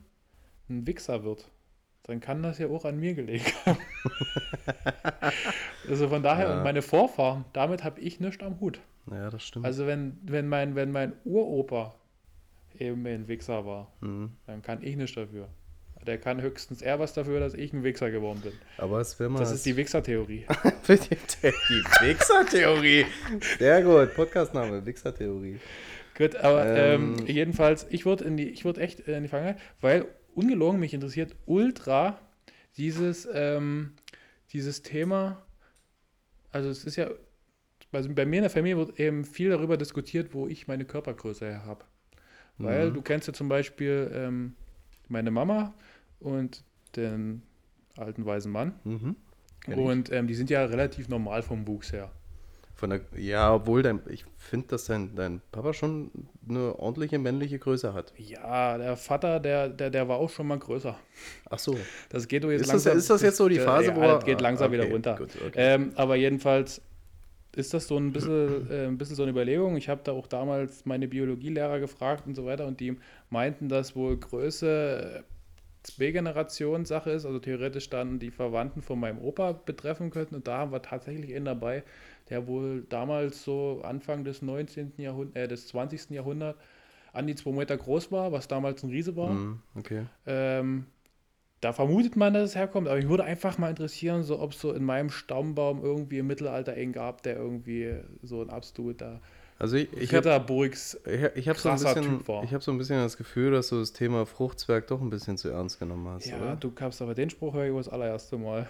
ein Wichser wird, dann kann das ja auch an mir gelegen haben. also von daher, Ja. und meine Vorfahren, damit habe ich nichts am Hut. Ja, das stimmt. Also wenn, wenn, mein, wenn mein Uropa eben ein Wichser war, Mhm. dann kann ich nichts dafür. Der kann höchstens er was dafür, dass ich ein Wichser geworden bin. Aber es wäre mal. Das ist die Wichser-Theorie. die Wichser-Theorie. Sehr gut. Podcastname, Wichser-Theorie. Gut, aber ähm, Ähm. jedenfalls, ich würde in die, ich würde echt in die Vergangenheit, weil ungelogen mich interessiert ultra dieses, ähm, dieses Thema. Also es ist ja, also bei mir in der Familie wird eben viel darüber diskutiert, wo ich meine Körpergröße her habe. Weil Mhm. du kennst ja zum Beispiel ähm, meine Mama und den alten weisen Mann. Mhm. Und ähm, die sind ja relativ normal vom Wuchs her. Von der, ja, obwohl dein, ich finde, dass dein, dein Papa schon eine ordentliche männliche Größe hat. Ja, der Vater, der, der, der war auch schon mal größer. Ach so. Das geht doch jetzt Ist das, langsam. ist das jetzt so die der- Phase, ja, wo das geht ah, langsam okay, wieder runter. Gut, okay. Ähm, aber jedenfalls ist das so ein bisschen, äh, ein bisschen so eine Überlegung. Ich habe da auch damals meine Biologielehrer gefragt und so weiter und die meinten, dass wohl Größe äh, Zwei-Generationen-Sache ist, also theoretisch dann die Verwandten von meinem Opa betreffen könnten. Und da haben wir tatsächlich einen dabei, der wohl damals so Anfang des 19. Jahrhunderts, äh, des 20. Jahrhunderts an die zwei Meter groß war, was damals ein Riese war. Mhm, okay. Ähm, da vermutet man, dass es herkommt, aber mich würde einfach mal interessieren, so ob es so in meinem Stammbaum irgendwie im Mittelalter einen gab, der irgendwie so ein absoluter Also ich, ich habe ich, ich hab so, ein bisschen- ich hab so ein bisschen das Gefühl, dass du das Thema Fruchtzwerg doch ein bisschen zu ernst genommen hast, Ja, oder? du kamst aber den Spruch höre ich das allererste Mal.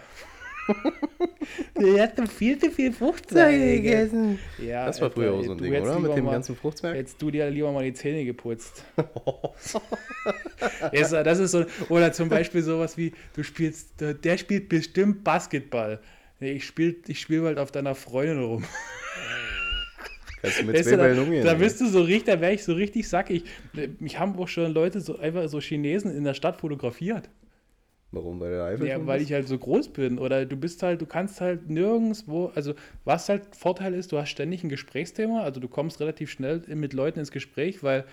Du hast doch viel zu viel Fruchtzweige. Ja, Das war früher auch so ein du Ding, oder? Mit lieber dem mal- ganzen Fruchtzwerg? Hättest du dir lieber mal die Zähne geputzt. Das ist so, oder zum Beispiel sowas wie, du spielst, der spielt bestimmt Basketball. Nee, ich spiele ich spiel halt auf deiner Freundin rum. Kannst du mit zwei du, Bällen da, umgehen? da bist du so richtig, da wäre ich so richtig sackig. Mich haben auch schon Leute so einfach so Chinesen in der Stadt fotografiert. Warum? Bei der Eifel? Ja, weil ich halt so groß bin. Oder du bist halt, du kannst halt nirgendwo, also was halt Vorteil ist, du hast ständig ein Gesprächsthema, also du kommst relativ schnell mit Leuten ins Gespräch, weil,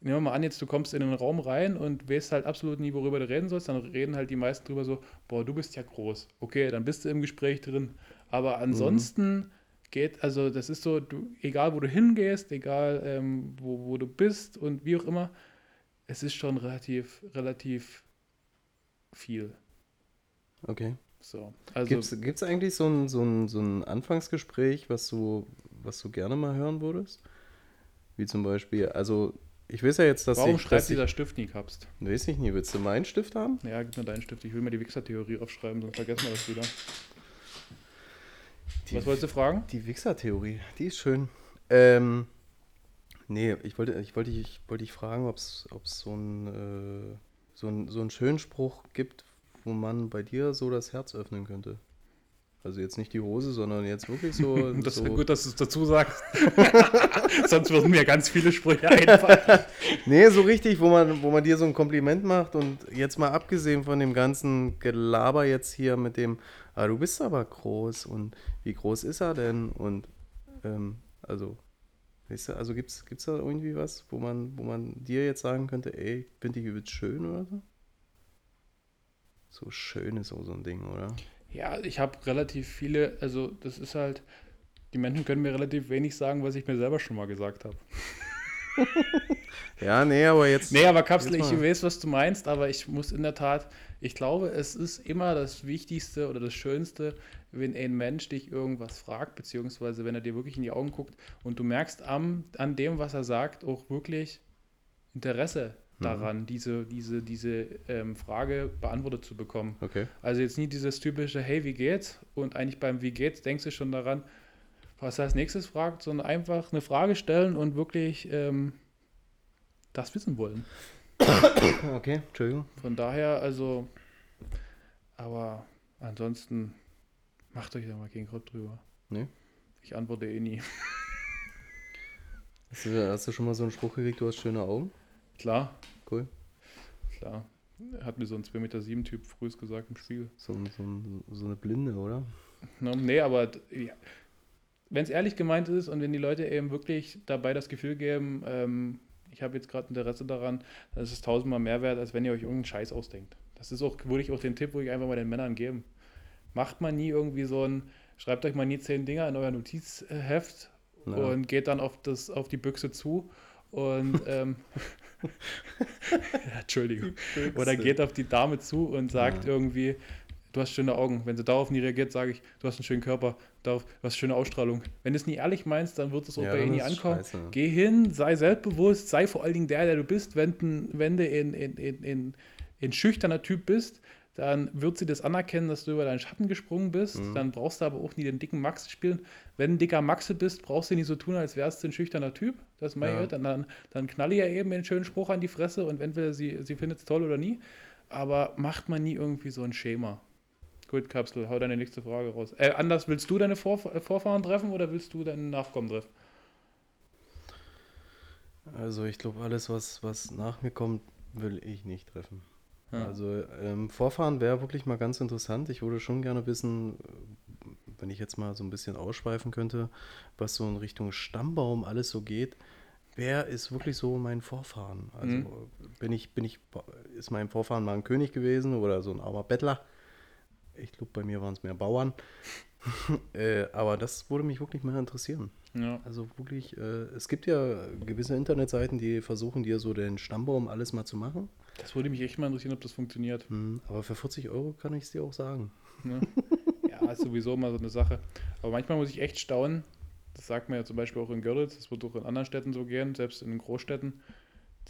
nehmen wir mal an, jetzt du kommst in den Raum rein und weißt halt absolut nie, worüber du reden sollst, dann reden halt die meisten drüber so, boah, du bist ja groß. Okay, dann bist du im Gespräch drin. Aber ansonsten geht, also das ist so, du, egal wo du hingehst, egal ähm, wo, wo du bist und wie auch immer, es ist schon relativ, relativ viel. Okay. So, also Gibt es eigentlich so ein, so, ein, so ein Anfangsgespräch, was du, was du gerne mal hören würdest? Wie zum Beispiel, also ich weiß ja jetzt, dass Warum ich, schreibt dass ich dieser Stift nie Kapst? weiß ich nie, willst du meinen Stift haben? Ja, gib mir deinen Stift. Ich will mir die Wichser-Theorie aufschreiben, sonst vergessen wir das wieder. Die, Was wolltest du fragen? Die Wichser-Theorie, die ist schön. Ähm, nee, ich wollte, ich wollte, ich wollte dich fragen, ob es so ein, äh, so ein, so einen schönen Spruch gibt, wo man bei dir so das Herz öffnen könnte. Also jetzt nicht die Hose, sondern jetzt wirklich so. Das so ist gut, dass du es dazu sagst. Sonst würden mir ganz viele Sprüche einfallen. Nee, so richtig, wo man, wo man dir so ein Kompliment macht und jetzt mal abgesehen von dem ganzen Gelaber jetzt hier mit dem, ah, du bist aber groß und wie groß ist er denn? Und ähm, also, weißt du, also gibt's, gibt's da irgendwie was, wo man, wo man dir jetzt sagen könnte, ey, ich finde dich übelst schön oder so? So schön ist auch so ein Ding, oder? Ja, ich habe relativ viele, also das ist halt, die Menschen können mir relativ wenig sagen, was ich mir selber schon mal gesagt habe. Ja, nee, aber jetzt. Nee, aber Kapsel, ich weiß, was du meinst, aber ich muss in der Tat, ich glaube, es ist immer das Wichtigste oder das Schönste, wenn ein Mensch dich irgendwas fragt, beziehungsweise wenn er dir wirklich in die Augen guckt und du merkst am, an dem, was er sagt, auch wirklich Interesse daran, diese, diese, diese ähm, Frage beantwortet zu bekommen. Okay. Also jetzt nie dieses typische, hey, wie geht's? Und eigentlich beim Wie geht's denkst du schon daran, was er als nächstes fragt, sondern einfach eine Frage stellen und wirklich ähm, das wissen wollen. Okay, Entschuldigung. Von daher, also, aber ansonsten macht euch da mal keinen Kopf drüber. Nee. Ich antworte eh nie. Hast du, hast du schon mal so einen Spruch gekriegt, du hast schöne Augen? Klar, Cool. klar. Hat mir so ein 2,7 Meter Typ frühes gesagt im Spiegel. So, so, so eine Blinde, oder? Ne? Nee, aber ja. wenn es ehrlich gemeint ist und wenn die Leute eben wirklich dabei das Gefühl geben, ähm, ich habe jetzt gerade Interesse daran, dann ist es tausendmal mehr wert, als wenn ihr euch irgendeinen Scheiß ausdenkt. Das ist auch, würde ich auch den Tipp, würde ich einfach mal den Männern geben. Macht man nie irgendwie so ein, schreibt euch mal nie zehn Dinger in euer Notizheft Ja. und geht dann auf, das, auf die Büchse zu und ähm, ja, Entschuldigung. Oder geht auf die Dame zu und sagt Ja. irgendwie, du hast schöne Augen. Wenn sie darauf nie reagiert, sage ich, du hast einen schönen Körper, darauf, du hast schöne Ausstrahlung. Wenn du es nie ehrlich meinst, dann wird es auch Ja, bei ihr nie ankommen. scheiße. Geh hin, sei selbstbewusst, sei vor allen Dingen der, der du bist. Wenn, du- wenn du in, in, in, in, in schüchterner Typ bist, dann wird sie das anerkennen, dass du über deinen Schatten gesprungen bist. Mhm. Dann brauchst du aber auch nie den dicken Max spielen. Wenn du ein dicker Maxe bist, brauchst du nicht so tun, als wärst du ein schüchterner Typ. Das Ja. dann, dann, dann knall ihr eben einen schönen Spruch an die Fresse und entweder sie, sie findet es toll oder nie. Aber macht man nie irgendwie so ein Schema. Gut, Kapsel, hau deine nächste Frage raus. Äh, anders, willst du deine Vorf äh, Vorfahren treffen oder willst du deinen Nachkommen treffen? Also ich glaube, alles, was, was nach mir kommt, will ich nicht treffen. Ja. Also ähm, Vorfahren wäre wirklich mal ganz interessant. Ich würde schon gerne wissen, wenn ich jetzt mal so ein bisschen ausschweifen könnte, was so in Richtung Stammbaum alles so geht. Wer ist wirklich so mein Vorfahren? Also Mhm. bin ich, bin ich, ist mein Vorfahren mal ein König gewesen oder so ein armer Bettler? Ich glaube, bei mir waren es mehr Bauern. äh, aber das würde mich wirklich mal interessieren. Ja. Also wirklich, äh, es gibt ja gewisse Internetseiten, die versuchen dir so den Stammbaum alles mal zu machen. Das würde mich echt mal interessieren, ob das funktioniert. Hm, aber für 40 Euro kann ich es dir auch sagen. Ne? ja, ist sowieso immer so eine Sache. Aber manchmal muss ich echt staunen. Das sagt man ja zum Beispiel auch in Görlitz, das wird auch in anderen Städten so gehen, selbst in den Großstädten,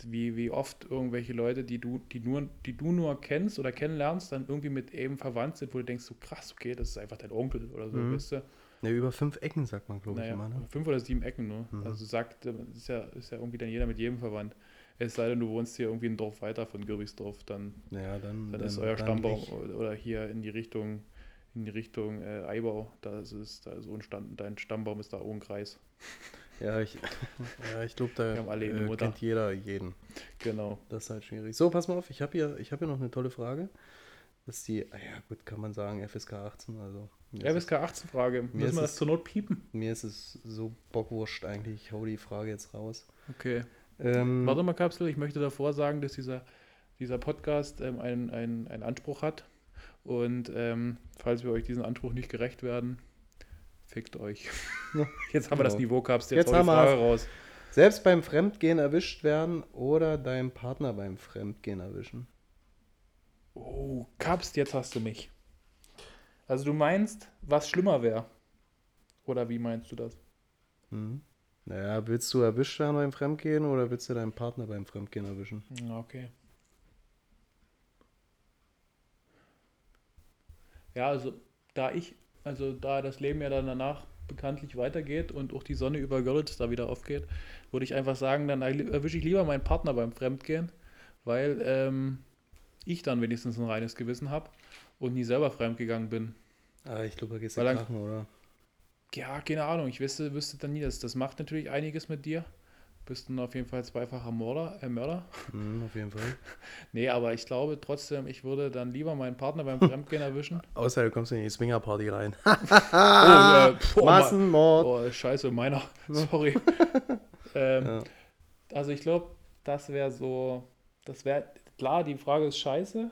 wie, wie oft irgendwelche Leute, die du, die, nur, die du nur kennst oder kennenlernst, dann irgendwie mit eben verwandt sind, wo du denkst, so krass, okay, das ist einfach dein Onkel oder so, Mhm. weißt du? Ja, über fünf Ecken sagt man, glaube ich, Naja, immer. Ne? fünf oder sieben Ecken nur. Mhm. Also sagt, ist ja, ist ja irgendwie dann jeder mit jedem verwandt. Es sei denn, du wohnst hier irgendwie ein Dorf weiter von Girbichtsdorf, dann Ja, dann, dann, ist euer Stammbaum oder- oder hier in die Richtung, in die Richtung äh, Eibau, da ist es, da ist so ein Stand, dein Stammbaum ist da oben Kreis. Ja, ich, ja, ich glaube, da äh, kennt jeder jeden. Genau. Das ist halt schwierig. So, pass mal auf, ich habe hier, ich hab hier noch eine tolle Frage. Das ist die, ah ja gut, kann man sagen, FSK 18. Also FSK 18 Frage. Müssen wir das zur Not piepen? mir ist es so bockwurscht eigentlich. Ich hau die Frage jetzt raus. Okay. Ähm, Warte mal, Kapsel, ich möchte davor sagen, dass dieser, dieser Podcast ähm, einen, einen, einen Anspruch hat. Und ähm, falls wir euch diesen Anspruch nicht gerecht werden, fickt euch. Ja, Jetzt haben wir das genau. Niveau, Kapsel. Jetzt die haben Frage wir's. raus. Selbst beim Fremdgehen erwischt werden oder deinem Partner beim Fremdgehen erwischen. Oh, Kapst, jetzt hast du mich. Also du meinst, was schlimmer wäre? Oder wie meinst du das? Mhm. Naja, willst du erwischt werden beim Fremdgehen oder willst du deinen Partner beim Fremdgehen erwischen? Ja, okay. Ja, also da ich, also da das Leben ja dann danach bekanntlich weitergeht und auch die Sonne über Görlitz da wieder aufgeht, würde ich einfach sagen, dann erwische ich lieber meinen Partner beim Fremdgehen, weil ähm, ich dann wenigstens ein reines Gewissen habe und nie selber fremdgegangen bin. Ah, ich glaube, da ja dann- krachen, oder? Ja, keine Ahnung, ich wüsste, wüsste dann nie, das, das macht natürlich einiges mit dir. Bist dann auf jeden Fall zweifacher Mörder, äh, Mörder. Mhm, auf jeden Fall. Nee, aber ich glaube trotzdem, ich würde dann lieber meinen Partner beim Fremdgehen erwischen. Außer du kommst in die Swingerparty rein. Oh, äh, boah, Massenmord. Oh, scheiße, meiner. Sorry. ähm, Ja. Also ich glaube, das wäre so, das wäre, klar, die Frage ist scheiße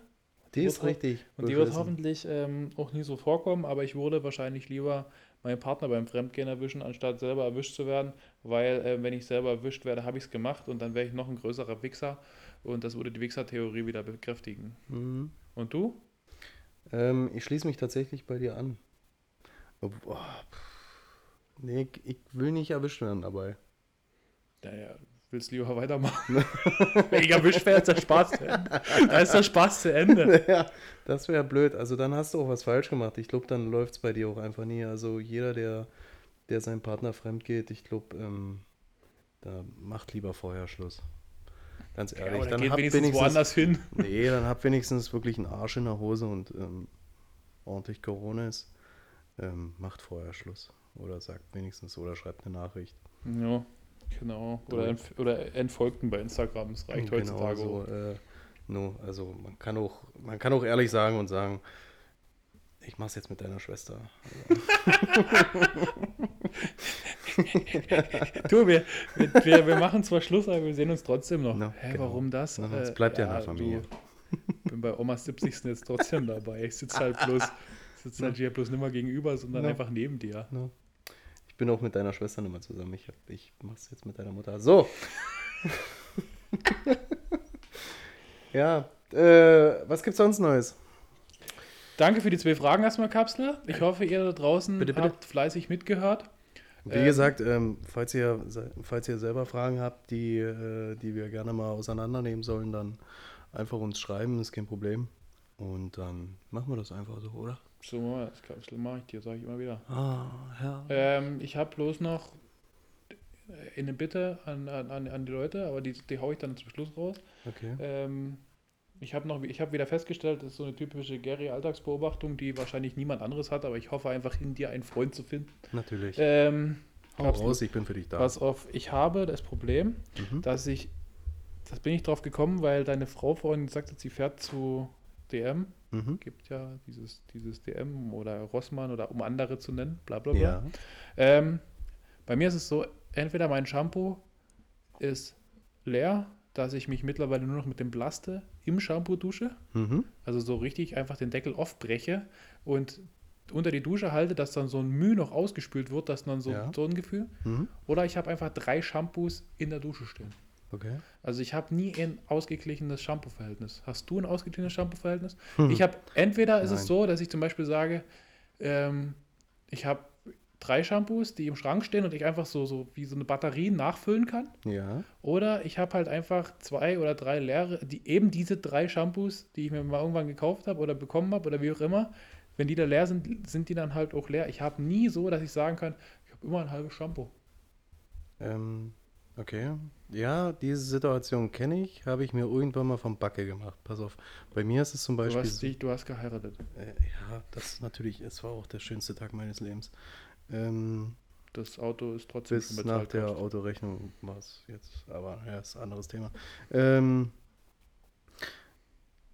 Die ist richtig. und die wird hoffentlich ähm, auch nie so vorkommen, aber ich würde wahrscheinlich lieber meinen Partner beim Fremdgehen erwischen, anstatt selber erwischt zu werden, weil äh, wenn ich selber erwischt werde, habe ich es gemacht und dann wäre ich noch ein größerer Wichser und das würde die Wichser-Theorie wieder bekräftigen. Mhm. Und du? Ähm, ich schließe mich tatsächlich bei dir an. Oh, nee, ich, ich will nicht erwischt werden dabei. Naja, willst lieber weitermachen? wenn ich erwischt werde, ist der Spaß zu Ende. Da ist der Spaß zu Ende. ja, das wäre blöd. Also dann hast du auch was falsch gemacht. Ich glaube, dann läuft es bei dir auch einfach nie. Also jeder, der, der seinem Partner fremd geht, ich glaube, ähm, da macht lieber vorher Schluss. Ganz Ja, ehrlich. aber dann dann geht hab wenigstens, wenigstens, woanders hin. nee, dann hab wenigstens wirklich einen Arsch in der Hose und ähm, ordentlich Corona ist. Ähm, macht vorher Schluss. Oder sagt wenigstens oder schreibt eine Nachricht. Ja, genau. Oder, entf oder entfolgten bei Instagram. Das reicht Genau heutzutage. so, auch. äh, no, also man kann auch, man kann auch ehrlich sagen und sagen, ich mach's jetzt mit deiner Schwester. Du, wir, wir, wir, machen zwar Schluss, aber wir sehen uns trotzdem noch. No, Hä, genau. warum das? Na, es bleibt ja in der Familie. Du, bin bei Omas 70. jetzt trotzdem dabei. Ich sitze halt bloß, sitze halt hier bloß nicht mehr gegenüber, sondern No. einfach neben dir. Ich bin auch mit deiner Schwester mehr zusammen. Ich, hab, ich mach's jetzt mit deiner Mutter. So. ja, äh, was gibt's sonst Neues? Danke für die zwei Fragen erstmal, Kapsel. Ich hoffe, ihr da draußen Bitte, bitte. habt fleißig mitgehört. Wie Ähm, gesagt, ähm, falls, ihr, falls ihr selber Fragen habt, die, äh, die wir gerne mal auseinandernehmen sollen, dann einfach uns schreiben, ist kein Problem. Und dann machen wir das einfach so, oder? So, das mache ich dir, sage ich immer wieder. Ah, ja. Ähm, ich habe bloß noch eine Bitte an, an, an die Leute, aber die, die haue ich dann zum Schluss raus. Okay. Ähm, ich habe noch, ich habe wieder festgestellt, das ist so eine typische Gary-Alltagsbeobachtung, die wahrscheinlich niemand anderes hat, aber ich hoffe einfach in dir einen Freund zu finden. Natürlich. Ähm, Hau raus, ich bin für dich da. pass auf, ich habe das Problem, Mhm. dass ich, das bin ich drauf gekommen, weil deine Frau vorhin gesagt hat, sie fährt zu DM. Mhm. Gibt ja dieses, dieses DM oder Rossmann oder um andere zu nennen, bla bla bla. Ja. Ähm, bei mir ist es so, entweder mein Shampoo ist leer, dass ich mich mittlerweile nur noch mit dem Blaste im Shampoo dusche. Mhm. Also so richtig einfach den Deckel aufbreche und unter die Dusche halte, dass dann so ein Mühe noch ausgespült wird, dass dann so, Ja. so ein Gefühl. Mhm. Oder ich habe einfach drei Shampoos in der Dusche stehen. Okay. Also ich habe nie ein ausgeglichenes Shampoo-Verhältnis. Hast du ein ausgeglichenes Shampoo-Verhältnis? Hm. Ich habe, entweder ist es Nein. so, dass ich zum Beispiel sage, ähm, ich habe drei Shampoos, die im Schrank stehen und ich einfach so, so wie so eine Batterie nachfüllen kann. Ja. Oder ich habe halt einfach zwei oder drei leere, die eben diese drei Shampoos, die ich mir mal irgendwann gekauft habe oder bekommen habe oder wie auch immer, wenn die da leer sind, sind die dann halt auch leer. Ich habe nie so, dass ich sagen kann, ich habe immer ein halbes Shampoo. Ähm, okay. Ja, diese Situation kenne ich, habe ich mir irgendwann mal vom Backe gemacht. Pass auf. Bei mir ist es zum Du Beispiel. hast, dich, du hast geheiratet. Äh, ja, das natürlich, es war auch der schönste Tag meines Lebens. Ähm, Das Auto ist trotzdem bis schon nach der du. Autorechnung war es jetzt, aber ja, ist ein anderes Thema. Ähm,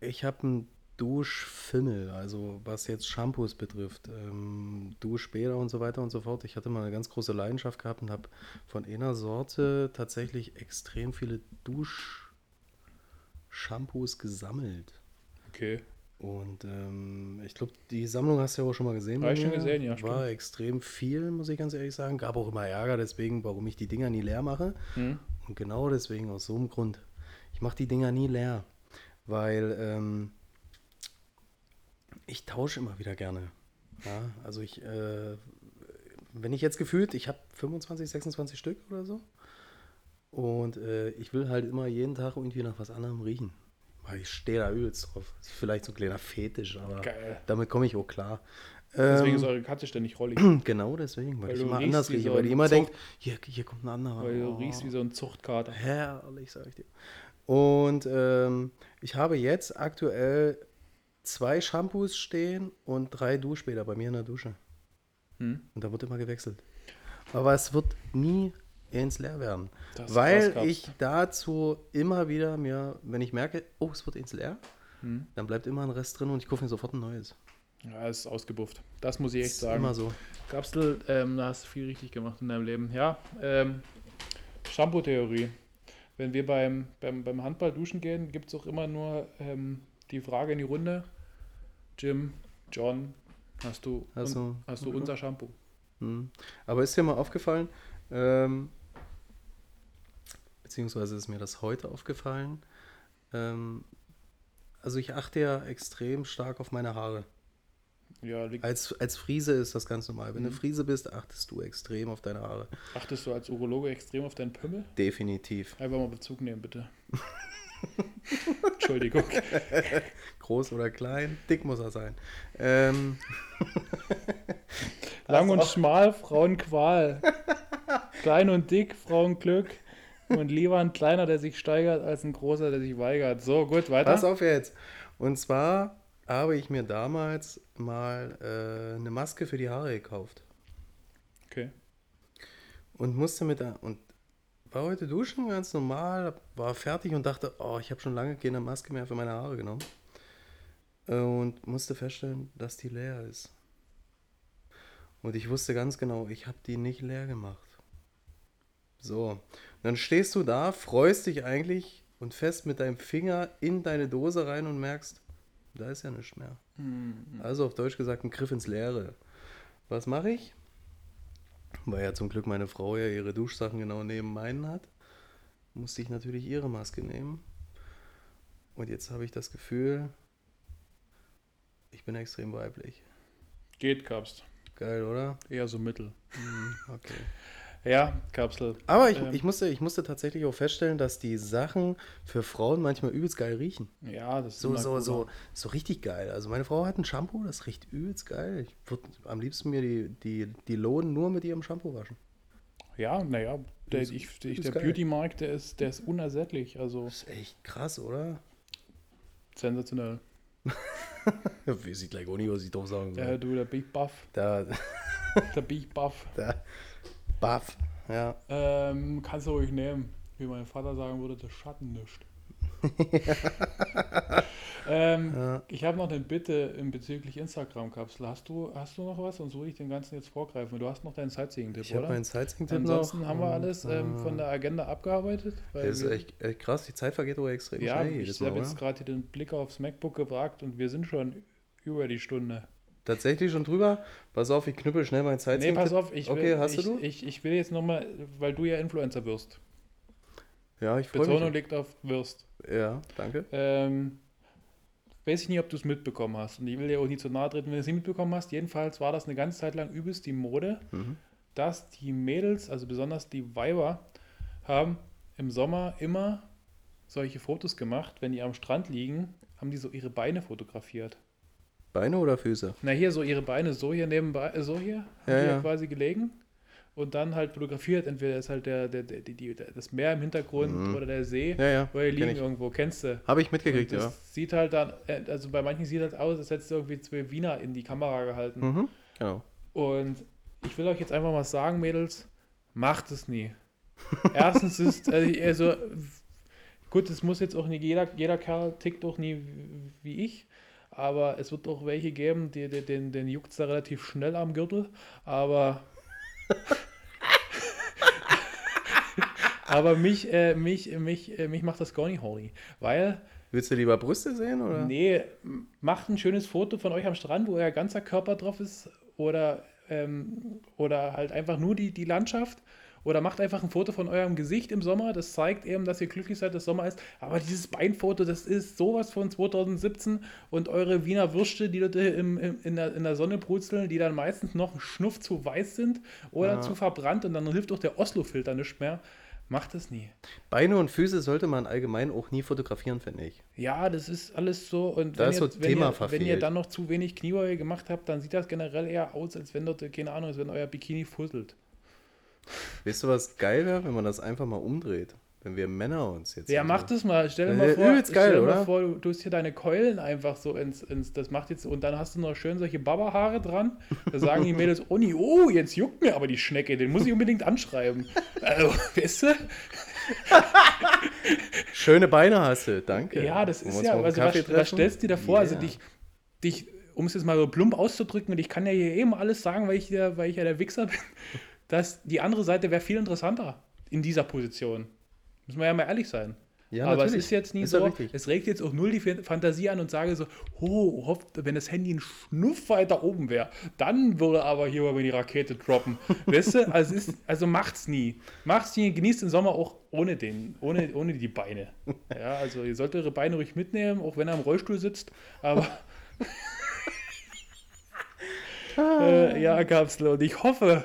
ich habe einen Duschfimmel, also was jetzt Shampoos betrifft, ähm, Duschbäder und so weiter und so fort. Ich hatte mal eine ganz große Leidenschaft gehabt und habe von einer Sorte tatsächlich extrem viele Duschshampoos gesammelt. Okay. Und ähm, ich glaube, die Sammlung hast du ja auch schon mal gesehen. Hab bei ich schon gesehen, ja, War extrem viel, muss ich ganz ehrlich sagen. Gab auch immer Ärger deswegen, warum ich die Dinger nie leer mache. Hm? Und genau deswegen, aus so einem Grund. Ich mache die Dinger nie leer, weil ähm, ich tausche immer wieder gerne. Ja, also ich, äh, wenn ich jetzt gefühlt, ich habe 25, 26 Stück oder so. Und äh, ich will halt immer jeden Tag irgendwie nach was anderem riechen. Weil ich stehe da übelst drauf. Ist vielleicht so ein kleiner Fetisch, aber Geil. damit komme ich auch klar. Deswegen ist Ähm, eure Katze ständig rollig. genau deswegen, weil, Weil ich immer anders rieche. so weil die immer Zucht- denkt, hier, hier kommt ein anderer. Weil du Oh. riechst wie so ein Zuchtkater. Herrlich, sag ich dir. Und ähm, ich habe jetzt aktuell zwei Shampoos stehen und drei Duschbäder bei mir in der Dusche. Hm? Und da wird immer gewechselt. Aber es wird nie ins leer werden. Das weil ich dazu immer wieder mir, wenn ich merke, oh, es wird ins leer, Hm? dann bleibt immer ein Rest drin und ich kaufe mir sofort ein neues. Ja, ist ausgebufft. Das muss ich echt ist sagen. immer so. Kapsel, ähm, da hast du viel richtig gemacht in deinem Leben. Ja, ähm, Shampoo-Theorie. Wenn wir beim, beim, beim Handball duschen gehen, gibt es auch immer nur ähm, die Frage in die Runde: Jim, John, hast du, Hast un- du- hast du unser Shampoo? Hm. Aber ist dir mal aufgefallen, ähm, beziehungsweise ist mir das heute aufgefallen, ähm, also ich achte ja extrem stark auf meine Haare. Ja, Als, als Friese ist das ganz normal. Wenn du Mhm. Friese bist, achtest du extrem auf deine Haare. achtest du als Urologe extrem auf deinen Pümmel? Definitiv. Einfach mal Bezug nehmen, bitte. Entschuldigung. Groß oder klein, dick muss er sein. Ähm, Lang und schmal, Frauenqual. Klein und dick, Frauenglück. Und lieber ein kleiner, der sich steigert, als ein großer, der sich weigert. So, gut, weiter. Pass auf jetzt. Und zwar habe ich mir damals mal äh, eine Maske für die Haare gekauft. Okay. Und musste mit der. Und war heute duschen, ganz normal, war fertig und dachte, oh, ich habe schon lange keine Maske mehr für meine Haare genommen. Und musste feststellen, dass die leer ist. Und ich wusste ganz genau, ich habe die nicht leer gemacht. So, dann stehst du da, freust dich eigentlich und fest mit deinem Finger in deine Dose rein und merkst, da ist ja nichts mehr. Also auf Deutsch gesagt, ein Griff ins Leere. Was mache ich? Weil ja zum Glück meine Frau ja ihre Duschsachen genau neben meinen hat, musste ich natürlich ihre Maske nehmen. Und jetzt habe ich das Gefühl, ich bin extrem weiblich. Geht, Kapst. Geil, oder? Eher so mittel. Hm, Okay. Ja, Kapsel. Aber ich, Ähm. ich, musste, ich musste tatsächlich auch feststellen, dass die Sachen für Frauen manchmal übelst geil riechen. Ja, das ist So, so, so, so richtig geil. Also meine Frau hat ein Shampoo, das riecht übelst geil. Ich würde am liebsten mir die, die, die Lohn nur mit ihrem Shampoo waschen. Ja, naja, der, ich, ich, der. Beauty-Markt, der ist, der ist unersättlich. Also Das ist echt krass, oder? sensationell. Weiß ich gleich auch nicht, was ich doch sagen soll. Ja, du, der Big Buff. Da, Der Big Buff. da, baff. Ja. Ähm, kannst du ruhig nehmen. Wie mein Vater sagen würde, der Schatten nischt. ähm, Ja. Ich habe noch eine Bitte in bezüglich Instagram-Kapsel. Hast du, hast du noch was? Sonst würde ich den ganzen jetzt vorgreifen. Du hast noch deinen Sightseeing-Tipp, Ich habe oder? meinen Sightseeing-Tipp Ansonsten noch. haben wir und, alles ähm, äh, von der Agenda abgearbeitet. Das ist echt, echt krass, die Zeit vergeht aber extrem Ja, schnell ich habe jetzt oder? gerade den Blick aufs MacBook gewagt und wir sind schon über die Stunde. Tatsächlich schon drüber? Pass auf, ich knüppel schnell meinen Nee, Sightseeing. pass auf, ich will, Okay, hast ich, du? Ich, ich will jetzt nochmal, weil du ja Influencer wirst. Ja, ich freue Betonung mich. liegt auf wirst. Ja, danke. Ähm, weiß ich nicht, ob du es mitbekommen hast. Und ich will dir auch nicht zu nahe treten, wenn du es nicht mitbekommen hast. Jedenfalls war das eine ganze Zeit lang übelst die Mode, Mhm. dass die Mädels, also besonders die Weiber, haben im Sommer immer solche Fotos gemacht. Wenn die am Strand liegen, haben die so ihre Beine fotografiert. Beine oder Füße? Na, hier so ihre Beine so hier nebenbei, äh, so hier, Ja, ja. quasi gelegen und dann halt fotografiert. Entweder ist halt der, der, der, die, die, das Meer im Hintergrund Mhm. oder der See, Ja, ja. oder die liegen irgendwo, kennst du. Habe ich mitgekriegt, das ja. sieht halt dann, äh, also bei manchen sieht das aus, als hättest du irgendwie zwei Wiener in die Kamera gehalten. Mhm. Genau. Und ich will euch jetzt einfach mal sagen, Mädels, macht es nie. Erstens ist, also, also gut, es muss jetzt auch nicht jeder, jeder Kerl tickt auch nie wie ich, aber es wird auch welche geben, die, die, den, den juckt da relativ schnell am Gürtel, aber aber mich, äh, mich, mich, äh, mich macht das gar nicht horny, weil Willst du lieber Brüste sehen oder? Nee, macht ein schönes Foto von euch am Strand, wo euer ganzer Körper drauf ist. Oder, ähm, oder halt einfach nur die, die Landschaft. Oder macht einfach ein Foto von eurem Gesicht im Sommer. Das zeigt eben, dass ihr glücklich seid, dass Sommer ist. Aber dieses Beinfoto, das ist sowas von 2017. Und eure Wiener Würste, die dort im, im, in, der, in der Sonne brutzeln, die dann meistens noch ein Schnuff zu weiß sind oder Ja. zu verbrannt. Und dann hilft auch der Oslo-Filter nicht mehr. Macht das nie. Beine und Füße sollte man allgemein auch nie fotografieren, finde ich. Ja, das ist alles so. Und Da wenn, ist ihr, so wenn, Thema ihr, wenn ihr dann noch zu wenig Kniebeuge gemacht habt, dann sieht das generell eher aus, als wenn dort, keine Ahnung, als wenn euer Bikini fusselt. Weißt du, was geil wäre, wenn man das einfach mal umdreht? Wenn wir Männer uns jetzt. Ja, mach das mal. Stell dir Das mal wär vor, geil, stell dir mal vor, du tust hier deine Keulen einfach so ins, ins das macht jetzt und dann hast du noch schön solche Baba-Haare dran. Da sagen die Mädels, oh nee, oh, jetzt juckt mir aber die Schnecke, den muss ich unbedingt anschreiben. Also, weißt du? Schöne Beine hast du, danke. Ja, das ist ja, also was, was stellst du dir da vor? Also Yeah. dich, dich, um es jetzt mal so plump auszudrücken, und ich kann ja hier eben alles sagen, weil ich, der, weil ich ja der Wichser bin, dass die andere Seite wäre viel interessanter in dieser Position. Muss man ja mal ehrlich sein. Ja, Aber natürlich. es ist jetzt nie Ist so, richtig. es regt jetzt auch null die Fan- Fantasie an und sage so, oh, hofft, wenn das Handy ein Schnuff weiter oben wäre, dann würde aber hier mal die Rakete droppen. weißt du, also, ist, also macht's nie. Macht's nie, genießt den Sommer auch ohne den, ohne, ohne die Beine. Ja, also ihr solltet eure Beine ruhig mitnehmen, auch wenn er im Rollstuhl sitzt, aber äh, ja, Kapsel, und ich hoffe,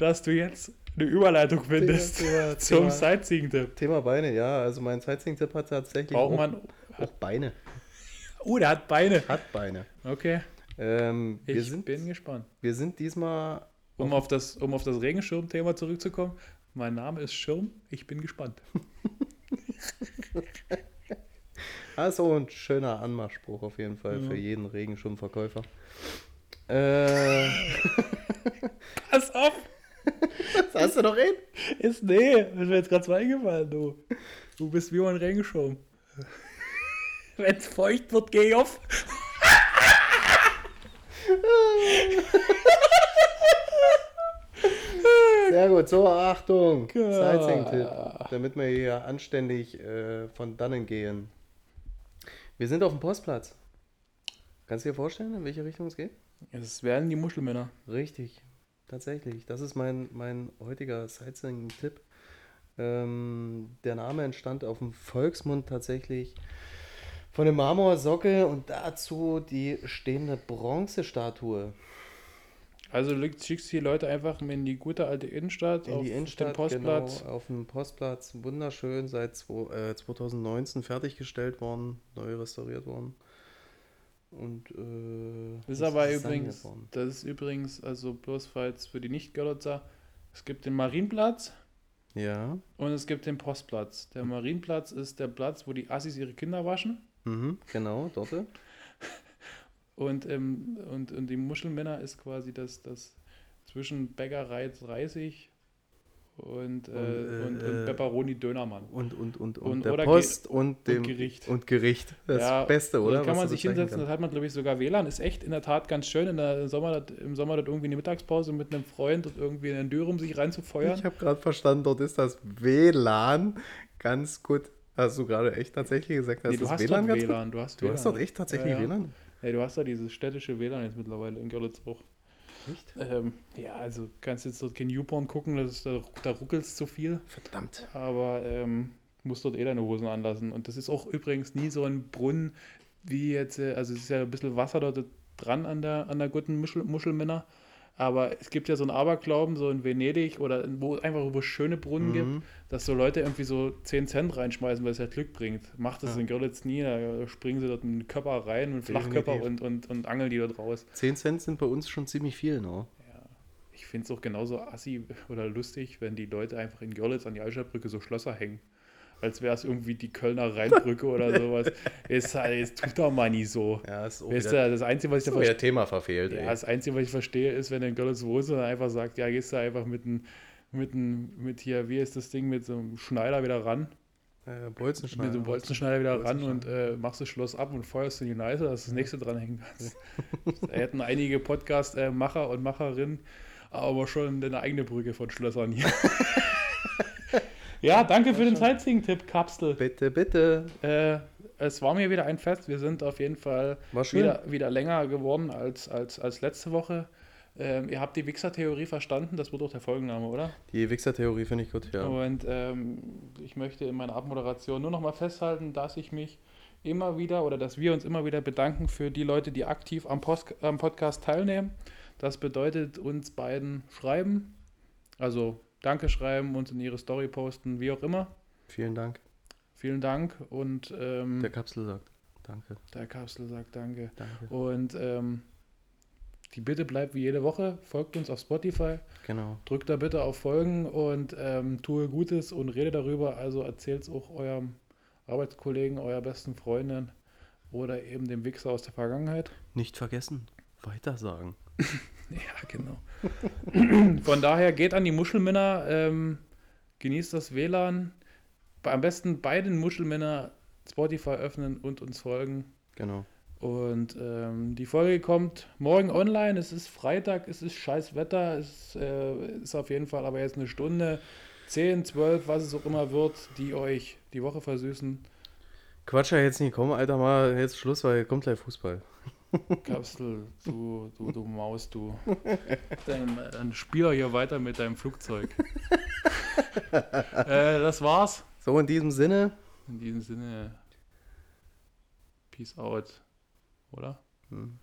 dass du jetzt eine Überleitung findest Thema, zum Thema. Sightseeing-Tipp. Thema Beine, ja. Also mein Sightseeing-Tipp hat tatsächlich Braucht auch, man, auch Beine. oh, der hat Beine. Hat Beine. Okay, Ähm, wir, ich sind, bin gespannt. wir sind diesmal. Um auf das, um auf das Regenschirm-Thema zurückzukommen. Mein Name ist Schirm, ich bin gespannt. Also ein schöner Anmachspruch auf jeden Fall Ja. für jeden Regenschirmverkäufer. Äh, Pass auf! hast du noch einen? Ist, nee, ist mir jetzt gerade so eingefallen, du. Du bist wie mein Regenschirm. Wenn es feucht wird, geh ich auf. Sehr gut, so Achtung. Sightseeing-Tipp, damit wir hier anständig äh, von dannen gehen. Wir sind auf dem Postplatz. Kannst du dir vorstellen, in welche Richtung es geht? Es werden die Muschelmänner. Richtig, tatsächlich. Das ist mein, mein heutiger Sightseeing-Tipp. Ähm, der Name entstand auf dem Volksmund tatsächlich von dem Marmorsockel und dazu die stehende Bronzestatue. Also du schickst die Leute einfach in die gute alte Innenstadt, In auf die Innenstadt, den Postplatz. genau, auf dem Postplatz. Wunderschön, seit zwo- äh, 2019 fertiggestellt worden, neu restauriert worden. Und äh, Das ist aber saniert übrigens, das ist übrigens, also bloß falls für die Nicht-Görlitzer, es gibt den Marienplatz Ja, und es gibt den Postplatz. Der Marienplatz ist der Platz, wo die Assis ihre Kinder waschen. mhm, genau, dort. Und, ähm, und, und die Muschelmänner ist quasi das, das zwischen Bäckerei 30 und, äh, Und, äh, und, und äh, Pepperoni Dönermann. Und, und, und, und, Und- der Post und dem Gericht. Und Gericht. Das Ja, Beste, oder? Da kann man sich hinsetzen, das hat man, glaube ich, sogar WLAN. Ist echt in der Tat ganz schön, in der Sommer, im Sommer dort irgendwie eine Mittagspause mit einem Freund und irgendwie in den Dürrum sich reinzufeuern. Ich habe gerade verstanden, dort ist das WLAN ganz gut. Hast du gerade echt tatsächlich gesagt, dass Nee, du das hast WLAN gut? WLAN. Du hast, Du WLAN. hast dort echt tatsächlich Ja, ja. WLAN? Ja, du hast da dieses städtische WLAN jetzt mittlerweile in Görlitz Echt? Ähm, ja, also kannst jetzt dort kein Newborn gucken, das ist, da, da ruckelt es zu viel. Verdammt. aber ähm, musst dort eh deine Hosen anlassen. Und das ist auch übrigens nie so ein Brunnen wie jetzt, äh, also es ist ja ein bisschen Wasser dort dran an der, an der guten Muschel, Muschelmänner. Aber es gibt ja so einen Aberglauben, so in Venedig oder in- wo einfach wo es schöne Brunnen Mhm. gibt, dass so Leute irgendwie so 10 Cent reinschmeißen, weil es halt Glück bringt. Macht das Ja. in Görlitz nie, da springen sie dort mit einem Körper rein, mit Flachkörper Definitiv. und, und, und angeln die dort raus. 10 Cent sind bei uns schon ziemlich viel, ne? Ja. Ich finde es auch genauso assi oder lustig, wenn die Leute einfach in Görlitz an die Altstadtbrücke so Schlösser hängen. Als wäre es irgendwie die Kölner Rheinbrücke oder sowas. Ist halt, es tut doch mal nie so. Ja, ist auch Weißt wieder, du, das Einzige, was ich ist da Thema verfehlt, ja, das Einzige, was ich verstehe, ist, wenn du in Görlitz wohnst und dann einfach sagt, ja, gehst du einfach mit einem, mit einem, mit hier, wie ist das Ding, mit so einem Schneider wieder ran, Äh, Bolzenschneider. mit so einem Bolzenschneider wieder ran und Bolzenschneider. äh, machst das Schloss ab und feuerst in die Neiße, dass das nächste dranhängen kannst. da hätten einige Podcast-Macher und Macherinnen aber schon eine eigene Brücke von Schlössern hier. Ja, danke für den Sightseeing-Tipp, Kapsel. Bitte, bitte. Äh, es war mir wieder ein Fest. Wir sind auf jeden Fall wieder, wieder länger geworden als, als, als letzte Woche. Ähm, ihr habt die Wichser-Theorie verstanden, das wird doch der Folgenname, oder? Die Wichser-Theorie finde ich gut, ja. Und ähm, ich möchte in meiner Abmoderation nur noch mal festhalten, dass ich mich immer wieder oder dass wir uns immer wieder bedanken für die Leute, die aktiv am, Post, am Podcast teilnehmen. Das bedeutet uns beiden schreiben, also Danke schreiben, uns in ihre Story posten, wie auch immer. Vielen Dank. Vielen Dank und ähm, Der Kapsel sagt Danke. der Kapsel sagt Danke. Danke. Und ähm, die Bitte bleibt wie jede Woche, folgt uns auf Spotify, Genau. drückt da bitte auf Folgen und ähm, tue Gutes und rede darüber. Also erzählt es auch eurem Arbeitskollegen, eurer besten Freundin oder eben dem Wichser aus der Vergangenheit. Nicht vergessen. Weitersagen. Ja, genau. Von daher geht an die Muschelmänner, ähm, genießt das WLAN. Am besten bei den Muschelmänner Spotify öffnen und uns folgen. Genau. Und ähm, die Folge kommt morgen online. Es ist Freitag, es ist scheiß Wetter. Es äh, ist auf jeden Fall aber jetzt eine Stunde, 10, 12, was es auch immer wird, die euch die Woche versüßen. Quatsch ja jetzt nicht, komm, Alter, mal jetzt Schluss, weil kommt gleich Fußball. Kapsel, du, du, du Maus, du. Dann, äh, dann spiel doch hier weiter mit deinem Flugzeug. äh, das war's. So, in diesem Sinne. In diesem Sinne, Peace out. Oder? Hm.